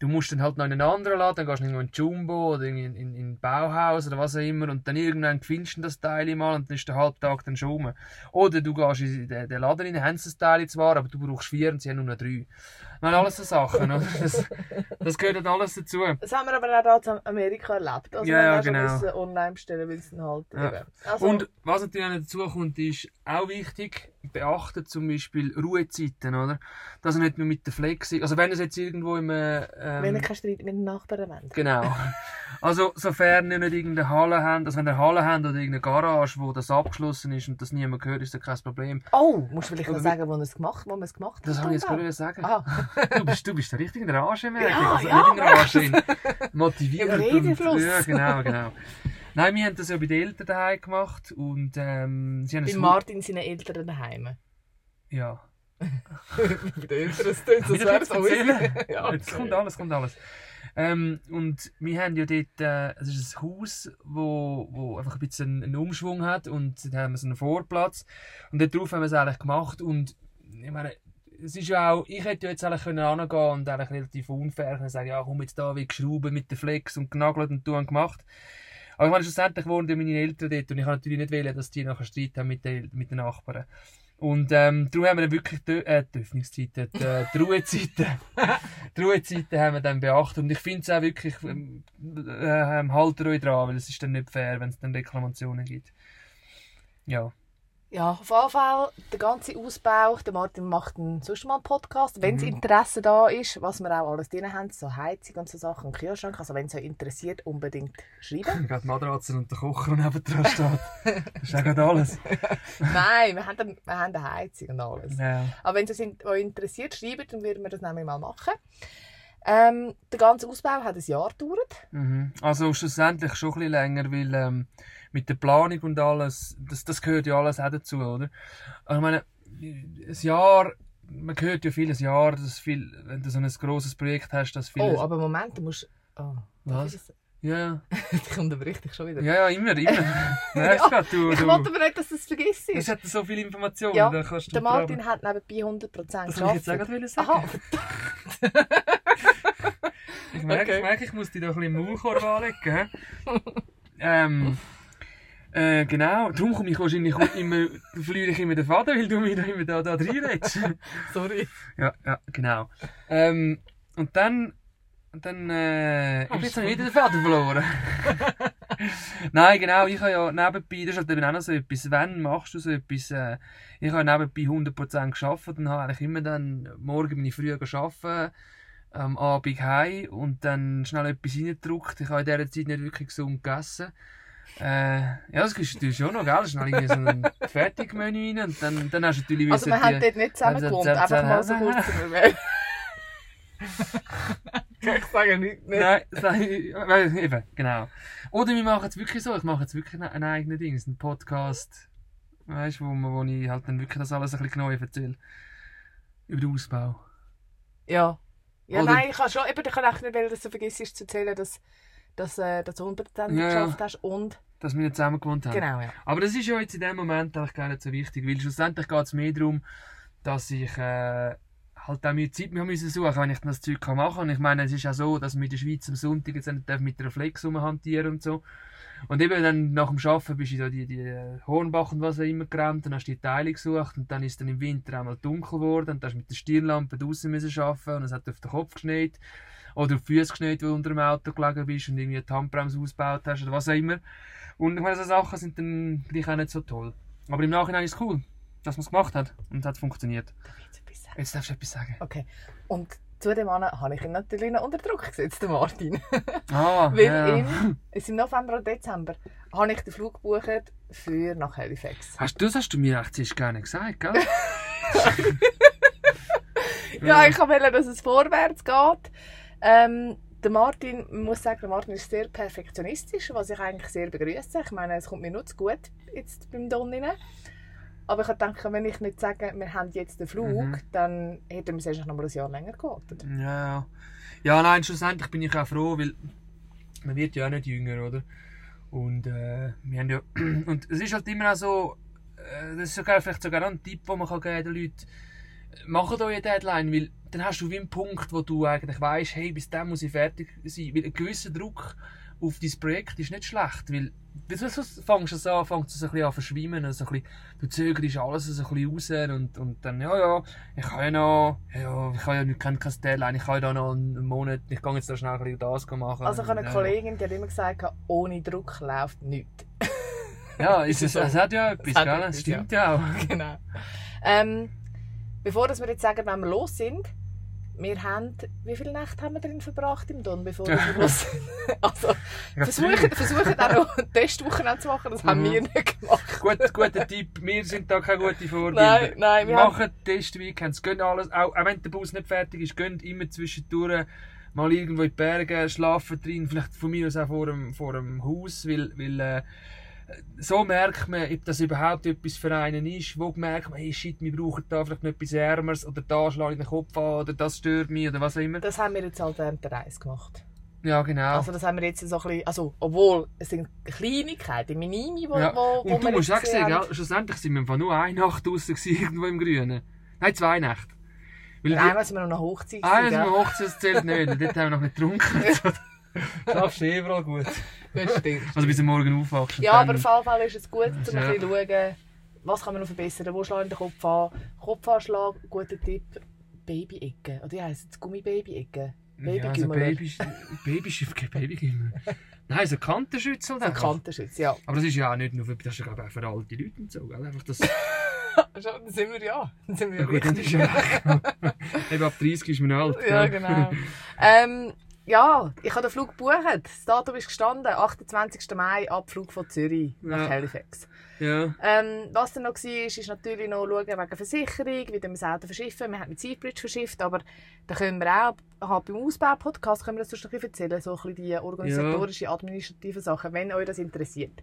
du musst dann halt noch in einen anderen Laden, dann gehst du in Jumbo oder in, in, in Bauhaus oder was auch immer und dann irgendwann findest du das Teil mal und dann ist der Halbtag dann schon rum. Oder du gehst in den, den Laden rein, haben das Teil zwar, aber du brauchst vier und sie haben nur noch drei. Sind alles so Sachen, oder? Das, das gehört halt alles dazu. Das haben wir aber auch in Amerika erlebt. Also Ja, ja, genau. müssen online bestellen, weil es dann halt Ja. Also, Und was natürlich auch noch dazu kommt, ist auch wichtig, beachten zum Beispiel Ruhezeiten, oder? Dass ihr nicht nur mit der Flex, also wenn ihr jetzt irgendwo im, äh, ähm, wenn ihr keinen Streit mit den Nachbarn wollt. Genau. Also, sofern ihr nicht irgendeine Halle habt, also wenn ihr eine Halle habt oder irgendeine Garage, wo das abgeschlossen ist und das niemand gehört, ist das kein Problem. Oh, musst du vielleicht noch sagen, wo man es gemacht, wo man es gemacht hat? Das habe ich jetzt gerade sagen. Ah, Du bist, du bist der richtige Rage, merke. Ja, also ja, nicht in Rage, in motiviert. Im Redefluss. Ja, genau, genau. Nein, wir haben das ja bei den Eltern daheim gemacht und ähm, sie haben bei es... Martin seinen Eltern daheim. Ja. bei den Eltern, das klingt so sehr erzählen? Ja, Jetzt kommt alles, kommt alles. Ähm, und wir haben ja dort, äh, es ist ein Haus, wo, wo einfach ein bisschen einen Umschwung hat und da haben wir so einen Vorplatz und dort drauf haben wir es eigentlich gemacht und ich meine, es ist ja auch, ich hätte ja jetzt eigentlich können hingehen und eigentlich relativ unfair können sagen, ja komm jetzt da wie geschraubt mit der Flex und genagelt und tun gemacht. Aber ich meine, schlussendlich ja meine Eltern dort und ich kann natürlich nicht wählen, dass die nachher Streit haben mit den, mit den Nachbarn. Und ähm, darum haben wir dann wirklich die, äh, die Öffnungszeiten, die, äh, die Ruhezeiten, die Ruhezeiten haben wir dann beachtet. Und ich finde es auch wirklich, ähm, äh, haltet euch dran, weil es ist dann nicht fair, wenn es dann Reklamationen gibt. Ja. Ja, auf jeden Fall der ganze Ausbau. Der Martin macht einen, sonst mal einen Podcast, wenn Mhm. das Interesse da ist, was wir auch alles drin haben, so Heizung und so Sachen und Kühlschrank. Also wenn es euch interessiert, unbedingt schreiben. Gerade Matratzen und der Kocher neben dran steht. Das ist auch gerade alles. Nein, wir haben, wir haben eine Heizung und alles. Ja. Aber wenn es euch interessiert, schreibt, dann würden wir das nämlich mal machen. Ähm, der ganze Ausbau hat ein Jahr gedauert. Mhm. Also schlussendlich schon ein bisschen länger, weil ähm, mit der Planung und alles, das, das gehört ja alles auch dazu, oder? Also ich meine, ein Jahr, man hört ja vieles Jahr, dass viel, wenn du so ein grosses Projekt hast, dass viel... Oh, aber Moment, du musst... Oh, Was? Das ja, ich unterbreche dich schon wieder. ja, ja, immer, immer. Du grad, du, Ich wollte aber nicht, dass du es vergisst. es hat so viele Informationen, Ja, da kannst du Der Martin hat nebenbei 100% Das wollte ich jetzt auch sagen. Aha, Ich merke, Okay. ich, merke, ich muss dich da ein bisschen im Maulkorb anlegen. ähm, äh, genau, darum komme ich wahrscheinlich immer, verliere ich immer den Faden, weil du mich da immer da, da reinredest. sorry. ja, ja, genau. Ähm, und dann, und dann, äh, ich jetzt wieder den Faden verloren. Nein, genau, ich habe ja nebenbei, das ist halt eben auch noch so etwas, wenn machst du so etwas, äh, ich habe nebenbei 100% gearbeitet und habe eigentlich immer dann morgen bin ich früh arbeiten, am Abend heim und dann schnell etwas reingedruckt. Ich habe in dieser Zeit nicht wirklich gesund gegessen. Äh, ja, das ist natürlich schon noch, gell? Schnell irgendwie so ein Fertigmenü rein und dann, dann hast du natürlich Also wir haben dort nicht zusammen gewohnt, einfach mal so kurz ich sage nicht. nicht. Nein, ich- eben, genau. Oder wir machen es wirklich so, ich mache jetzt wirklich einen eigenen Ding, einen Podcast, weißt du, wo, wo ich halt dann wirklich das alles ein bisschen genau erzähle. Über den Ausbau. Ja. Ja, Oder- nein, ich kann schon, eben, ich kann echt nicht, weil du vergisst zu erzählen, dass, dass, äh, dass du 100% Ja, ja. geschafft hast und... Dass wir nicht zusammen gewohnt haben. Genau, ja. Aber das ist ja jetzt in dem Moment eigentlich gar nicht so wichtig, weil schlussendlich geht es mehr darum, dass ich äh, halt auch mehr Zeit mehr müssen suchen, wenn ich das Zeug kann machen kann. Und ich meine, es ist auch so, dass wir in der Schweiz am Sonntag jetzt nicht mit einer Flex rumhantieren und so. Und eben dann nach dem Arbeiten bist du da die, die Hornbach und was auch immer gerannt, dann hast du die Teile gesucht und dann ist dann im Winter einmal dunkel geworden und dann hast du mit der Stirnlampe draußen müssen arbeiten und es hat auf den Kopf geschneit oder auf die Füße geschneit, weil du unter dem Auto gelegen bist und irgendwie die Handbremse ausgebaut hast oder was auch immer. Und ich meine, so Sachen sind dann gleich auch nicht so toll. Aber im Nachhinein ist es cool, dass man es gemacht hat und es hat funktioniert. Darf ich jetzt darfst du etwas sagen. Okay. Und zu dem Mann habe ich ihn natürlich noch unter Druck gesetzt, den Martin. Ah, Weil ja. im, es im November oder Dezember habe ich den Flug gebucht für nach Halifax. Hast du das hast du mir echt zuerst gar nicht gesagt, gell? Ja, ich wollte, dass es vorwärts geht. Ähm, Der Martin, man muss sagen, der Martin ist sehr perfektionistisch, was ich eigentlich sehr begrüße. Ich meine, es kommt mir nur zu gut jetzt beim Don rein. Aber ich denke, wenn ich nicht sage, wir haben jetzt den Flug, Mhm. dann hätten wir es noch mal ein Jahr länger gewartet. Ja, ja. Nein, schlussendlich bin ich auch froh, weil man wird ja auch nicht jünger, oder? Und äh, wir haben ja... Und es ist halt immer auch so... Äh, das ist sogar vielleicht sogar ein Tipp, den man kann geben den Leuten. Macht euch eine Deadline, weil dann hast du wie einen Punkt, wo du eigentlich weißt, hey, bis dann muss ich fertig sein. Weil ein gewisser Druck auf dein Projekt ist nicht schlecht, weil bis du fängst es an, fängt es ein bisschen an zu verschwimmen, also ein bisschen, du zögerst alles so ein bisschen raus und, und dann, ja, ja, ich kann ja noch, ja, ich kann ja nicht, kein Deadline, ich kann ja da noch einen Monat, ich kann jetzt da schnell ein bisschen das machen. Also ich habe eine ja. Kollegin, die hat immer gesagt, ohne Druck läuft nichts. Ja, ist es, es hat ja etwas, Es gell? Das stimmt ja auch. genau. Ähm, bevor dass wir jetzt sagen, wenn wir los sind, wir haben, wie viele Nächte haben wir drin verbracht im Don, bevor wir los sind? Also, versuchen, versuchen auch noch Testwochen zu machen, das haben Mhm. wir nicht gemacht. Gut, guter Tipp, wir sind da keine guten Vorbilder. Nein, nein, wir haben, Macht Testweekends, gönnt alles, auch, auch wenn der Bus nicht fertig ist, gönnt immer zwischendurch mal irgendwo in die Berge, schlafen drin, vielleicht von mir aus auch vor dem, vor dem Haus, weil, weil äh, so merkt man, ob das überhaupt etwas für einen ist, wo merkt man, hey shit, wir brauchen da vielleicht noch etwas Ärmeres, oder da schlage ich den Kopf an, oder das stört mich, oder was auch immer. das haben wir jetzt halt während der Reise gemacht. Ja, genau. Also das haben wir jetzt so ein bisschen, also obwohl es sind Kleinigkeiten, Minimi, wo, ja. wo, wo Und du wir musst auch sehen, gell, schlussendlich sind wir nur eine Nacht draussen irgendwo im Grünen. Nein, zwei Nächte. Weil Einmal sind wir noch nach Hochzeit. Ah, gewesen, das gell? Hochzeit zählt nicht, dort haben wir noch nicht getrunken. Schaffst du eh überall gut. Das stimmt. Also bis am Morgen aufwachst. Ja, aber auf jeden Fall ist es gut, um ein Ja. bisschen zu schauen, was kann man noch verbessern, wo schlage ich den Kopf an. Kopfanschlag, guter Tipp, Baby-Ecke. Oder wie heisst es? Gummi-Baby-Ecke? Ja, also Babyschiff, kein Babygümmer. Nein, so ein Kantenschützel. So ein einfach. Kantenschutz, ja. Aber das ist ja auch nicht nur für, das ist ja glaube ich auch für alte Leute und so, gell? Einfach das, Schon, dann sind wir ja. Dann sind wir ja gut, dann richtig. ist ja Eben ab 30 ist man alt. Ja, gell? genau. ähm, ja, ich habe den Flug gebucht. Das Datum ist gestanden, 28. Mai, Abflug von Zürich nach Ja. Halifax. ja. Ähm, was dann noch war, ist natürlich noch schauen wegen Versicherung, wie wir das Auto verschiffen. Wir haben mit Seafbridge verschifft, aber da können wir auch, beim Ausbau-Podcast können wir das sonst noch ein bisschen erzählen, so ein bisschen die organisatorischen, administrativen Sachen, wenn euch das interessiert.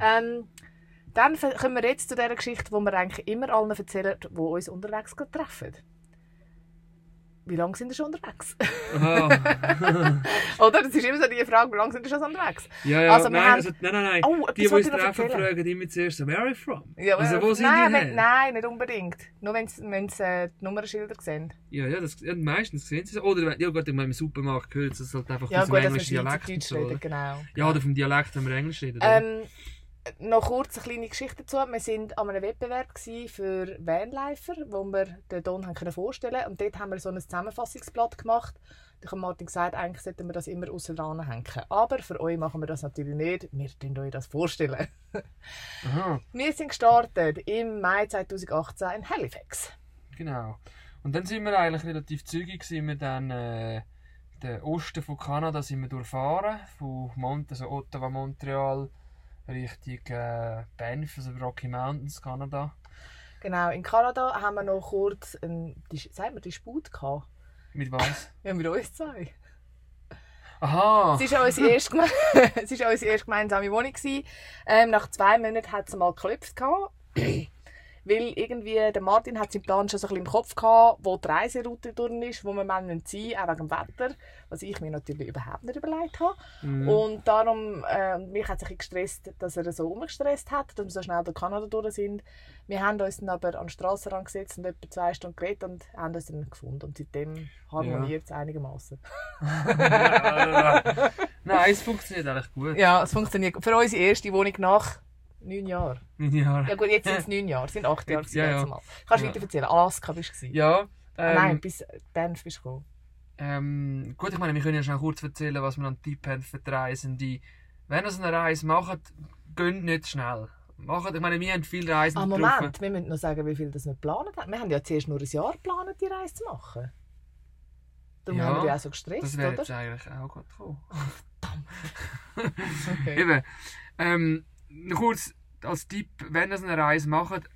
Ähm, dann kommen wir jetzt zu der Geschichte, die wir eigentlich immer allen erzählen, die uns unterwegs treffen. Wie lange sind wir schon unterwegs? Aha. Oder? Das ist immer so die Frage, wie lange sind wir schon unterwegs? Ja, ja, Also, nein, haben- also, nein, nein, nein. Oh, die, die uns treffen, fragen immer zuerst where are you from? Ja, also, wo sind nein, die wenn, nein, nicht unbedingt. Nur wenn sie, wenn sie äh, die Nummernschilder sehen. Ja, ja, das, ja, meistens sehen sie es. Oder, wenn- ja gut, im Supermarkt gehört, ist halt einfach Ja, aus dem gut, wir englischen Dialekt Schweizerdeutsch so, genau. Ja, oder vom Dialekt, wenn wir Englisch reden. Ähm, noch kurz eine kleine Geschichte dazu. Wir waren an einem Wettbewerb für Vanlifer, wo wir den Don haben können vorstellen Und dort haben wir so ein Zusammenfassungsblatt gemacht. Da hat Martin gesagt, eigentlich sollten wir das immer außen hängen. Aber für euch machen wir das natürlich nicht. Wir stellen euch das vorstellen. Aha, Wir sind gestartet im Mai 2018 in Halifax. genau. Und dann sind wir eigentlich relativ zügig, sind wir dann äh, den Osten von Kanada sind wir durchfahren, von Mont also Ottawa, Montreal, Richtung äh, Banff, also Rocky Mountains, Kanada. Genau, in Kanada haben wir noch kurz einen, die, sagt man, Disput gehabt. Mit was? Ja, mit uns zwei. Aha! Es war auch unsere erste, es ist unsere erste gemeinsame Wohnung. Ähm, nach zwei Monaten hat es mal geklopft. Weil irgendwie der Martin hat seinen Plan schon so ein bisschen im Kopf gehabt, wo die Reiseroute durch ist, wo wir mal sein müssen, auch wegen dem Wetter, was ich mir natürlich überhaupt nicht überlegt habe. Mhm. Und darum, äh, mich hat sich gestresst, dass er so umgestresst hat, dass wir so schnell durch Kanada durch sind. Wir haben uns dann aber an den Strassenrand gesetzt und etwa zwei Stunden geredet und haben uns dann gefunden. Und seitdem harmoniert es einigermaßen. Nein, es funktioniert eigentlich gut. Ja, es funktioniert. Für unsere erste Wohnung nach neun Jahren. Ja. Ja gut, jetzt sind es neun Jahre, es sind acht Jahre Ja, ja. ja, Mal. Kannst du Ja. weiter erzählen? Alaska bist du gewesen? Ja, ähm, Nein, bis Banff bist du gekommen. Ähm, gut, ich meine, wir können ja schon kurz erzählen, was wir an Tipp haben für die Reisende. Wenn ihr so eine Reise macht, geht nicht schnell. Macht, ich meine, wir haben viele Reisen Ah, getroffen. Moment, wir müssen noch sagen, wie viel das wir geplant haben. Wir haben ja zuerst nur ein Jahr geplant, die Reise zu machen. Darum Ja, haben wir ja auch so gestresst, Das wäre jetzt eigentlich auch gut gekommen. Okay. Eben, ähm, kurz als Tipp, wenn ihr eine Reise macht,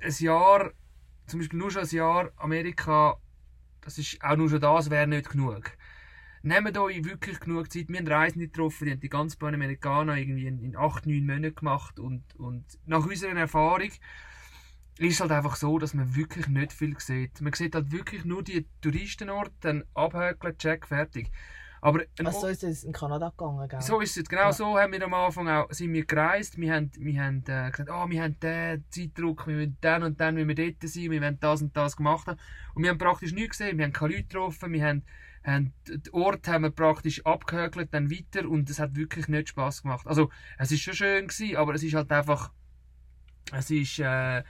ein Jahr, zum Beispiel nur schon ein Jahr Amerika, das ist auch nur schon das wäre nicht genug. nehmt euch wirklich genug Zeit. Wir haben Reisende getroffen, die haben die ganze Panamericana irgendwie in, in 8, 9 Monaten gemacht und, und nach unserer Erfahrung ist halt einfach so, dass man wirklich nicht viel sieht. Man sieht halt wirklich nur die Touristenorte, dann abhökeln, check, fertig. Aber Also so ist es in Kanada gegangen, gell? so ist es, genau Ja. so haben wir am Anfang auch, sind wir gereist, wir haben, wir haben äh, gesagt, oh, wir haben den Zeitdruck, wir müssen dann und dann müssen wir dort sein, wir wollen das und das gemacht haben. Und wir haben praktisch nichts gesehen, wir haben keine Leute getroffen, wir haben, haben den Ort haben wir praktisch abgehökelt, dann weiter und es hat wirklich nicht Spaß gemacht. Also, es ist schon schön gewesen, aber es ist halt einfach, es ist, äh,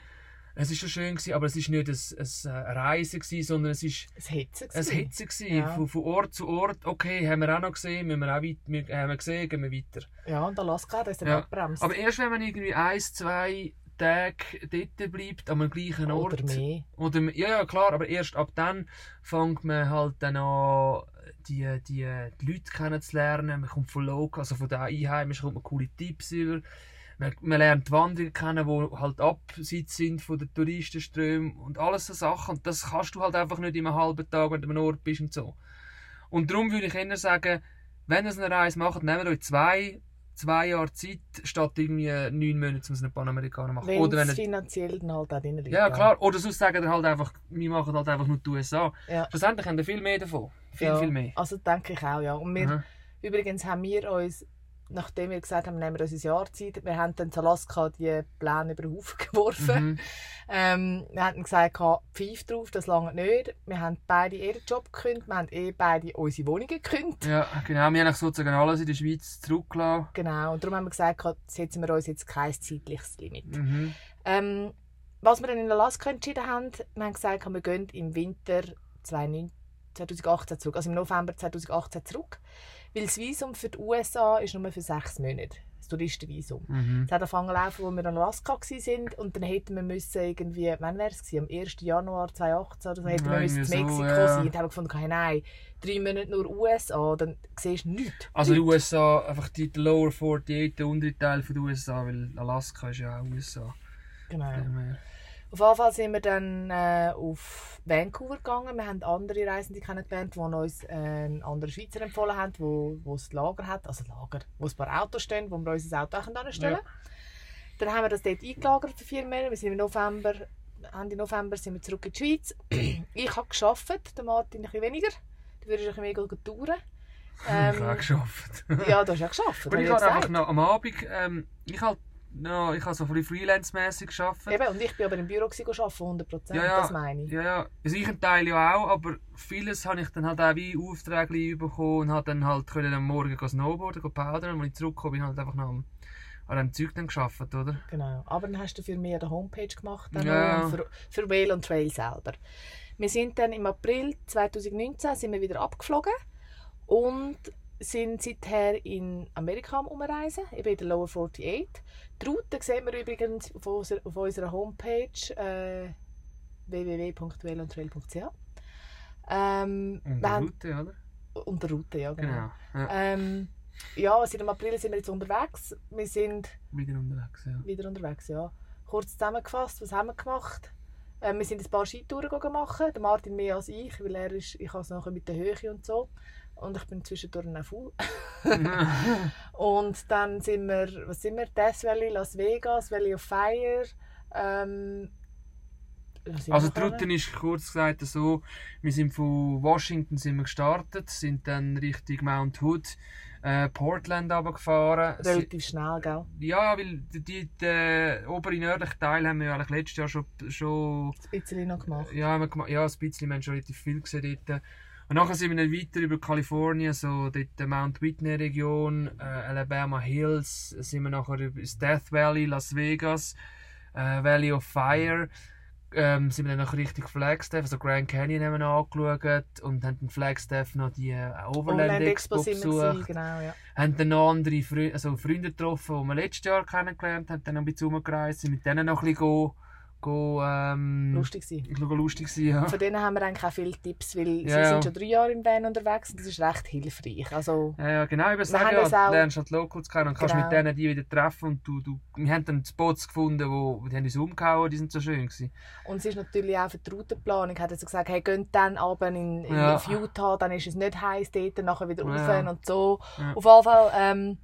es ist schon schön gewesen, aber es ist nicht ein, ein, eine Reise gewesen, sondern es ist Es Hitze es gewesen. Hitze gewesen, Ja. von, von Ort zu Ort. Okay, haben wir auch noch gesehen, müssen wir auch weit, wir, haben wir gesehen, gehen wir weiter. Ja, und Alaska, da ist der Ja. abbremst. Aber erst wenn man irgendwie ein, zwei Tage dort bleibt, an einem gleichen Ort. Oder mehr. Oder, ja, ja, klar, aber erst ab dann fängt man halt dann an, die, die, die Leute kennenzulernen. Man kommt von Local, also von den Einheimischen, kommt man coole Tipps über. Man, man lernt die Wanderer kennen, die halt abseits sind von den Touristenströmen und alles so Sachen. Und das kannst du halt einfach nicht in einem halben Tag, wenn du an einem Ort bist und so. Und darum würde ich eher sagen, wenn ihr eine Reise macht, nehmt euch zwei, zwei Jahre Zeit, statt irgendwie neun Monate, um so eine Panamerikaner zu machen. Wenn Oder wenn es ihr finanziell dann halt auch drin liegt. ja, klar. Oder sonst sagen wir halt einfach, wir machen halt einfach nur die USA. Ja. Schlussendlich haben wir viel mehr davon. Viel, Ja. viel mehr. Also denke ich auch, ja. Und wir, Aha. übrigens haben wir uns, nachdem wir gesagt haben, nehmen wir uns ein Jahr Zeit, wir haben dann zu Alaska die Pläne über den Haufen geworfen. Mhm. Ähm, wir haben gesagt, pfeif drauf, das lange nicht. Wir haben beide ihren Job gekündigt, wir haben eh beide unsere Wohnungen gekündigt. Ja, genau. Wir haben sozusagen alles in der Schweiz zurückgelassen. Genau, und darum haben wir gesagt, setzen wir uns jetzt kein zeitliches Limit. Mhm. Ähm, was wir dann in Alaska entschieden haben, wir haben gesagt, wir gehen im Winter 2019 2018 zurück, also im November 2018 zurück, weil das Visum für die USA ist nur für sechs Monate, das Touristenvisum. Mhm. Es hat angefangen laufen, als wir in Alaska waren und dann hätten wir müssen irgendwie, wann wäre es gewesen? am 1. Januar 2018 oder so, hätten wir müssen in irgendwie Mexiko so, ja. sein. Und haben wir gefunden, hey, nein, drei Monate nur USA, dann siehst du nichts. Also die Nichts. USA, einfach die die Lower 48, der untere Teil den USA, weil Alaska ist ja auch USA. Genau. Auf jeden Fall sind wir dann äh, auf Vancouver gegangen. Wir haben andere Reisende kennengelernt, die uns äh, einen anderen Schweizer empfohlen haben, wo, wo das Lager hat, also Lager, wo ein paar Autos stehen, wo wir unser Auto auch anstellen Ja. Dann haben wir das dort eingelagert für vier Monate. Wir sind im November, Ende November sind wir zurück in die Schweiz. ich habe gearbeitet, der Martin ein bisschen weniger. Du würdest ein bisschen mehr touren. ich habe auch Ähm, geschafft. ja, du hast ja gearbeitet. Aber ich habe einfach noch am Abend, ähm, ich halt, no, ich habe so ein bisschen freelance-mässig gearbeitet. Eben, und ich bin aber im Büro arbeiten, 100%, Ja, ja. das meine ich. Ja, ja. Also ich ein Teil ja auch, aber vieles habe ich dann halt auch wie Aufträge bekommen und habe dann halt können am Morgen snowboarden, gehen powdern und als ich zurückgekommen bin, halt einfach noch am, an dem Zeug dann gearbeitet, oder? Genau. Aber dann hast du für mich eine Homepage gemacht dann Ja. für, für Whale und Trail selber. Wir sind dann im April 2019 sind wir wieder abgeflogen und sind seither in Amerika am Umreisen, eben in der Lower 48. Die Route sehen wir übrigens auf unserer, auf unserer Homepage äh, www.whaleandtrail.ch ähm, Und haben- Route, oder? unter Route, ja genau. Genau. Ja, Ähm, ja, seit dem April sind wir jetzt unterwegs. Wir sind wieder unterwegs, ja. wieder unterwegs, ja. Kurz zusammengefasst, was haben wir gemacht? Ähm, wir sind ein paar Skitouren machen, der Martin mehr als ich, weil er ist, ich habe es nachher mit der Höhe und so. Und ich bin zwischendurch auch faul. Und dann sind wir, was sind wir? Death Valley, Las Vegas, Valley of Fire. Ähm, Also die? Route ist kurz gesagt so, wir sind von Washington sind wir gestartet, sind dann Richtung Mount Hood, äh, Portland runtergefahren. Relativ schnell, gell? Ja, weil die, die, den oberen nördlichen Teil haben wir ja eigentlich letztes Jahr schon, schon Ein bisschen noch gemacht. ja, haben wir gemacht, ja, ein bisschen, wir haben schon relativ viel gesehen dort. Und nachher sind wir dann weiter über Kalifornien, so dort die Mount Whitney Region, äh, Alabama Hills, sind wir nachher über das Death Valley, Las Vegas, äh, Valley of Fire, ähm, sind wir dann nachher Richtung Flagstaff, also Grand Canyon haben wir noch angeschaut und haben in Flagstaff noch die äh, Overland, Expo besucht. genau, ja. Haben dann noch andere Freu also Freunde getroffen, die wir letztes Jahr kennengelernt haben, dann noch ein bisschen rumgereist, sind mit denen noch ein bisschen go, go, ähm, lustig sein. go lustig sein. Ja. Von denen haben wir eigentlich auch viele Tipps, weil Ja, sie sind schon drei Jahre im Van unterwegs und das ist recht hilfreich. Also, Ja, ja, genau, über Wir sagen, ja, auch- du lernst halt Locals kennen und kannst Genau. mit denen die wieder treffen und du, du, wir haben dann Spots gefunden, wo, die haben uns umgehauen, die sind so schön gewesen. und es ist natürlich auch für die Routenplanung. Hat er so gesagt, hey, geht dann runter in, in Ja. Utah, dann ist es nicht heiß dort, nachher wieder rauf Ja. und so. Auf jeden Fall, ähm,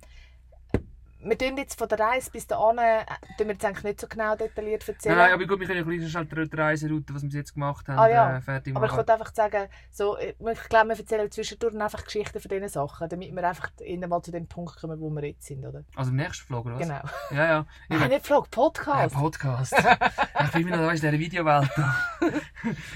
wir tun jetzt von der Reise bis dahin, äh, tun wir jetzt eigentlich nicht so genau detailliert erzählen. Nein, aber gut, wir können ja gleich schnell die Reiseroute, was wir jetzt gemacht haben, Ah, ja. äh, fertig Aber ich machen. wollte einfach sagen, so, ich ich glaube, wir erzählen zwischendurch einfach Geschichten von diesen Sachen, damit wir einfach mal zu dem Punkt kommen, wo wir jetzt sind, oder? Also im nächsten Vlog, oder was? Genau. Ja, ja. Nein, nicht Vlog, Äh, Podcast. Podcast. ich bin immer noch weißt, in dieser Videowelt. da.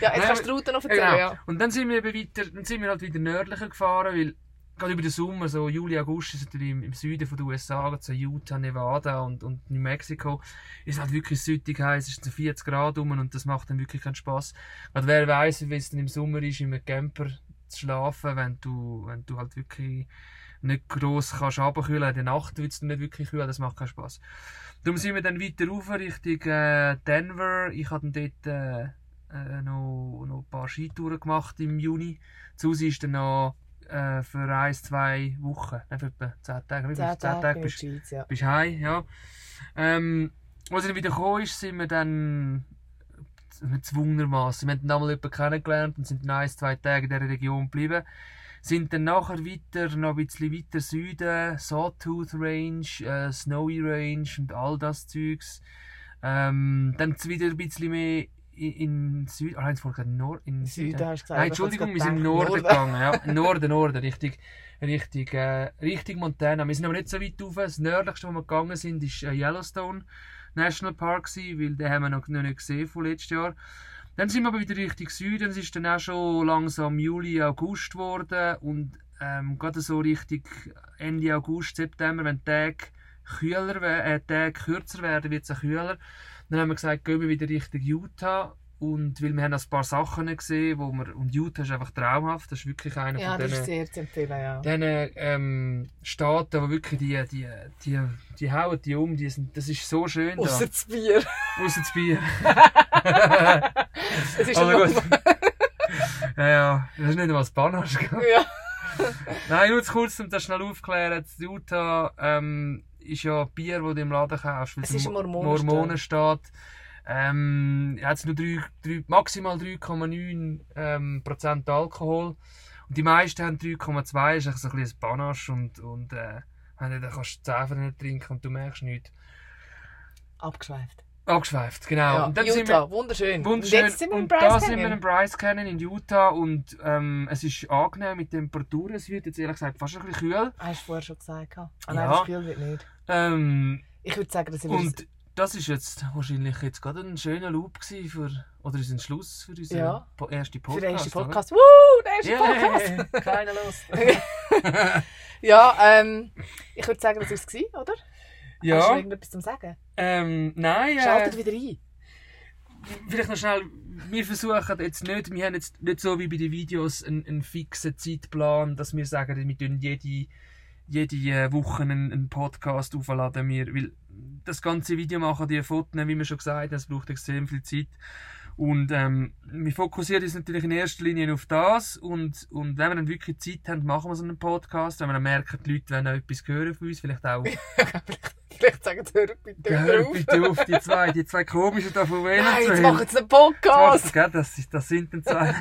ja, jetzt kannst du die Route noch erzählen, Genau. ja. Und dann sind wir weiter, dann sind wir halt wieder nördlicher gefahren, weil gerade über den Sommer, so Juli, August, ist natürlich im, im Süden von den USA, so Utah, Nevada und, und New Mexico, ist halt wirklich süttig heiß, es ist so 40 Grad rum und das macht dann wirklich keinen Spass. Gerade wer weiß, wie es dann im Sommer ist, einem Camper zu schlafen, wenn du, wenn du halt wirklich nicht gross kannst runterkühlen. In der Nacht wird es nicht wirklich kühl, das macht keinen Spass. Darum sind wir dann weiter rauf Richtung äh, Denver. Ich habe dann dort äh, äh, noch, noch ein paar Skitouren gemacht im Juni. Susi ist dann noch äh, für ein, zwei Wochen, nein, für etwa 10 Tage, wie Zehn? 10 Tage Tage bist, Schweiz, ja. bist heim, ja. Ähm, als dann wieder gekommen ist, sind wir dann gezwungenermaßen. Wir haben dann einmal jemanden kennengelernt und sind dann ein, zwei Tage in dieser Region geblieben. Sind dann nachher weiter, noch ein bisschen weiter Süden, Sawtooth Range, äh, Snowy Range und all das Zeugs. Ähm, dann wieder ein bisschen mehr in, in Süden, ah, jetzt vorher Nord, in Süden Süden. hast du gesagt. Nein, Entschuldigung, wir sind im gerade Norden gedacht, gegangen. Ja. Norden, Norden, richtig, richtig, äh, richtig Montana. Wir sind aber nicht so weit rauf. Das nördlichste, wo wir gegangen sind, ist äh, Yellowstone National Park gewesen, weil den haben wir noch, nicht gesehen von letztes Jahr. Dann sind wir aber wieder Richtung Süden. Es ist dann auch schon langsam Juli, August geworden und ähm, gerade so Richtung Ende August, September, wenn die Tage kühler, äh, Tage kürzer werden, wird es auch kühler. Dann haben wir gesagt, gehen wir wieder Richtung Utah. Und weil wir haben ein paar Sachen gesehen, wo wir, und Utah ist einfach traumhaft, das ist wirklich einer Ja, von das ist sehr zu empfehlen, ja. diesen ähm, Staaten, wo wirklich die, die, die, die hauen die um, die sind, das ist so schön da. Ausser das Bier. Ausser das Bier. Es ist Aber gut. ja, ja, das ist nicht einmal das Panache. gell? Ja. Nein, nur zu kurz, um das schnell aufzuklären. Utah ähm, ist ja Bier, das du im Laden kaufst. weil Es ist Mormonenstaat. Mormonenstaat. Ähm, hat nur drei, drei, maximal 3,9 ähm, Prozent Alkohol. Und die meisten haben 3,2, ist eigentlich so ein bisschen ein Panache. Und, und äh, dann kannst du 10 von denen trinken und du merkst nichts. Abgeschweift. Abgeschweift, genau. Ja, und dann sind wir, Utah, wunderschön. Wunderschön. Und jetzt sind wir im und Bryce da sind wir Canyon. im Bryce Canyon in Utah und ähm, es ist angenehm mit Temperaturen. Es wird jetzt ehrlich gesagt fast ein bisschen kühl. Hast du vorher schon gesagt. Ja. nein, das Gefühl wird nicht. Ähm, Ich würde sagen, das ist und das ist jetzt wahrscheinlich jetzt gerade ein schöner Loop für, oder ist ein Schluss für unseren Ja. po ersten für Podcast. den ersten oder? Podcast. Woo, der erste Yeah, Podcast. keine Lust. Ja, ähm, ich würde sagen, das war es, gewesen, oder? Hast du noch ja, irgendetwas zum Sagen? ähm, nein, Schaltet äh, wieder ein. vielleicht noch schnell, wir versuchen jetzt nicht, wir haben jetzt nicht so wie bei den Videos einen, einen fixen Zeitplan, dass wir sagen, wir tun jede, jede äh, Woche einen, einen Podcast aufladen. Wir, weil das ganze Video machen, die Fotos, wie wir schon gesagt haben, das braucht extrem viel Zeit. Und ähm, wir fokussieren uns natürlich in erster Linie auf das und, und wenn wir dann wirklich Zeit haben, machen wir so einen Podcast. Wenn wir dann merken, die Leute wollen auch etwas hören von uns, vielleicht auch Vielleicht sagen sie, hör bitte Hör drauf. bitte auf, die zwei, die zwei komischen da von Nein, jetzt machen sie einen Podcast. Das, das, das sind dann zwei.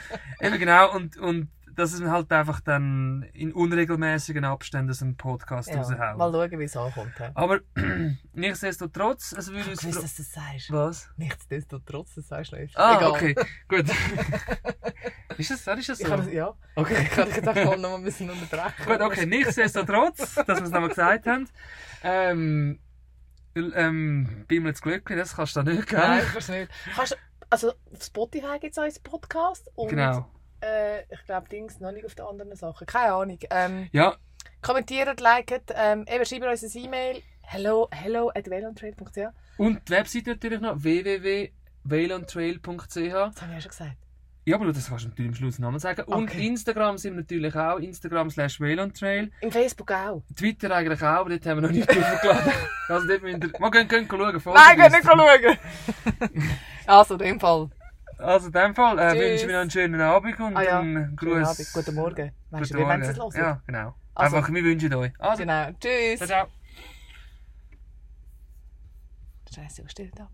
Eben genau, und, und dass es halt einfach dann in unregelmäßigen Abständen einen Podcast Ja, raushauen. mal schauen, wie es ankommt. hä? Aber nichtsdestotrotz, es würde Ich uns... wusste, fro- dass du das sagst. Was? Nichtsdestotrotz, das sagst du nicht. Ah, Egal. okay, gut. ist das, ist das Ich so? kann das, ja. Okay. Ich kann gedacht, mal noch mal ein bisschen unterbrechen. Gut, okay, nichtsdestotrotz, dass wir es nochmal gesagt haben. Ähm, ähm, Bimmel Glückli, das kannst du da nicht, gell? Nein, kannst du nicht. Kannst, also auf Spotify gibt es auch einen Podcast. Und, Genau. Äh, ich glaube, Dings noch nicht auf den anderen Sachen. Keine Ahnung. Ähm, Ja, kommentiert, liket, ähm, eben schreibt uns ein E-Mail. Hello, hello at waylandtrade.ch. und die Webseite natürlich noch www.waylontrail.ch Das habe ich ja schon gesagt. Ja, aber das kannst du natürlich am Schluss nochmal sagen. Und Okay. Instagram sind wir natürlich auch. Instagram slash Trail. Im Facebook auch. Twitter eigentlich auch, aber dort haben wir noch nicht hochgeladen. also dort müsst ihr... Mal gehen, gehen schauen. Nein, uns. geh nicht schauen. also, in dem Fall. Also in dem Fall äh, wünsche ich mir noch einen schönen Abend und Ah ja, einen Schönen Gruß. Abend, guten Morgen. Weißt du, Guten wollen sie es hören? Ja, genau. Also. Einfach, wir wünschen euch. Also, Genau. Tschüss. ciao, ciao. Scheiße, steht ab?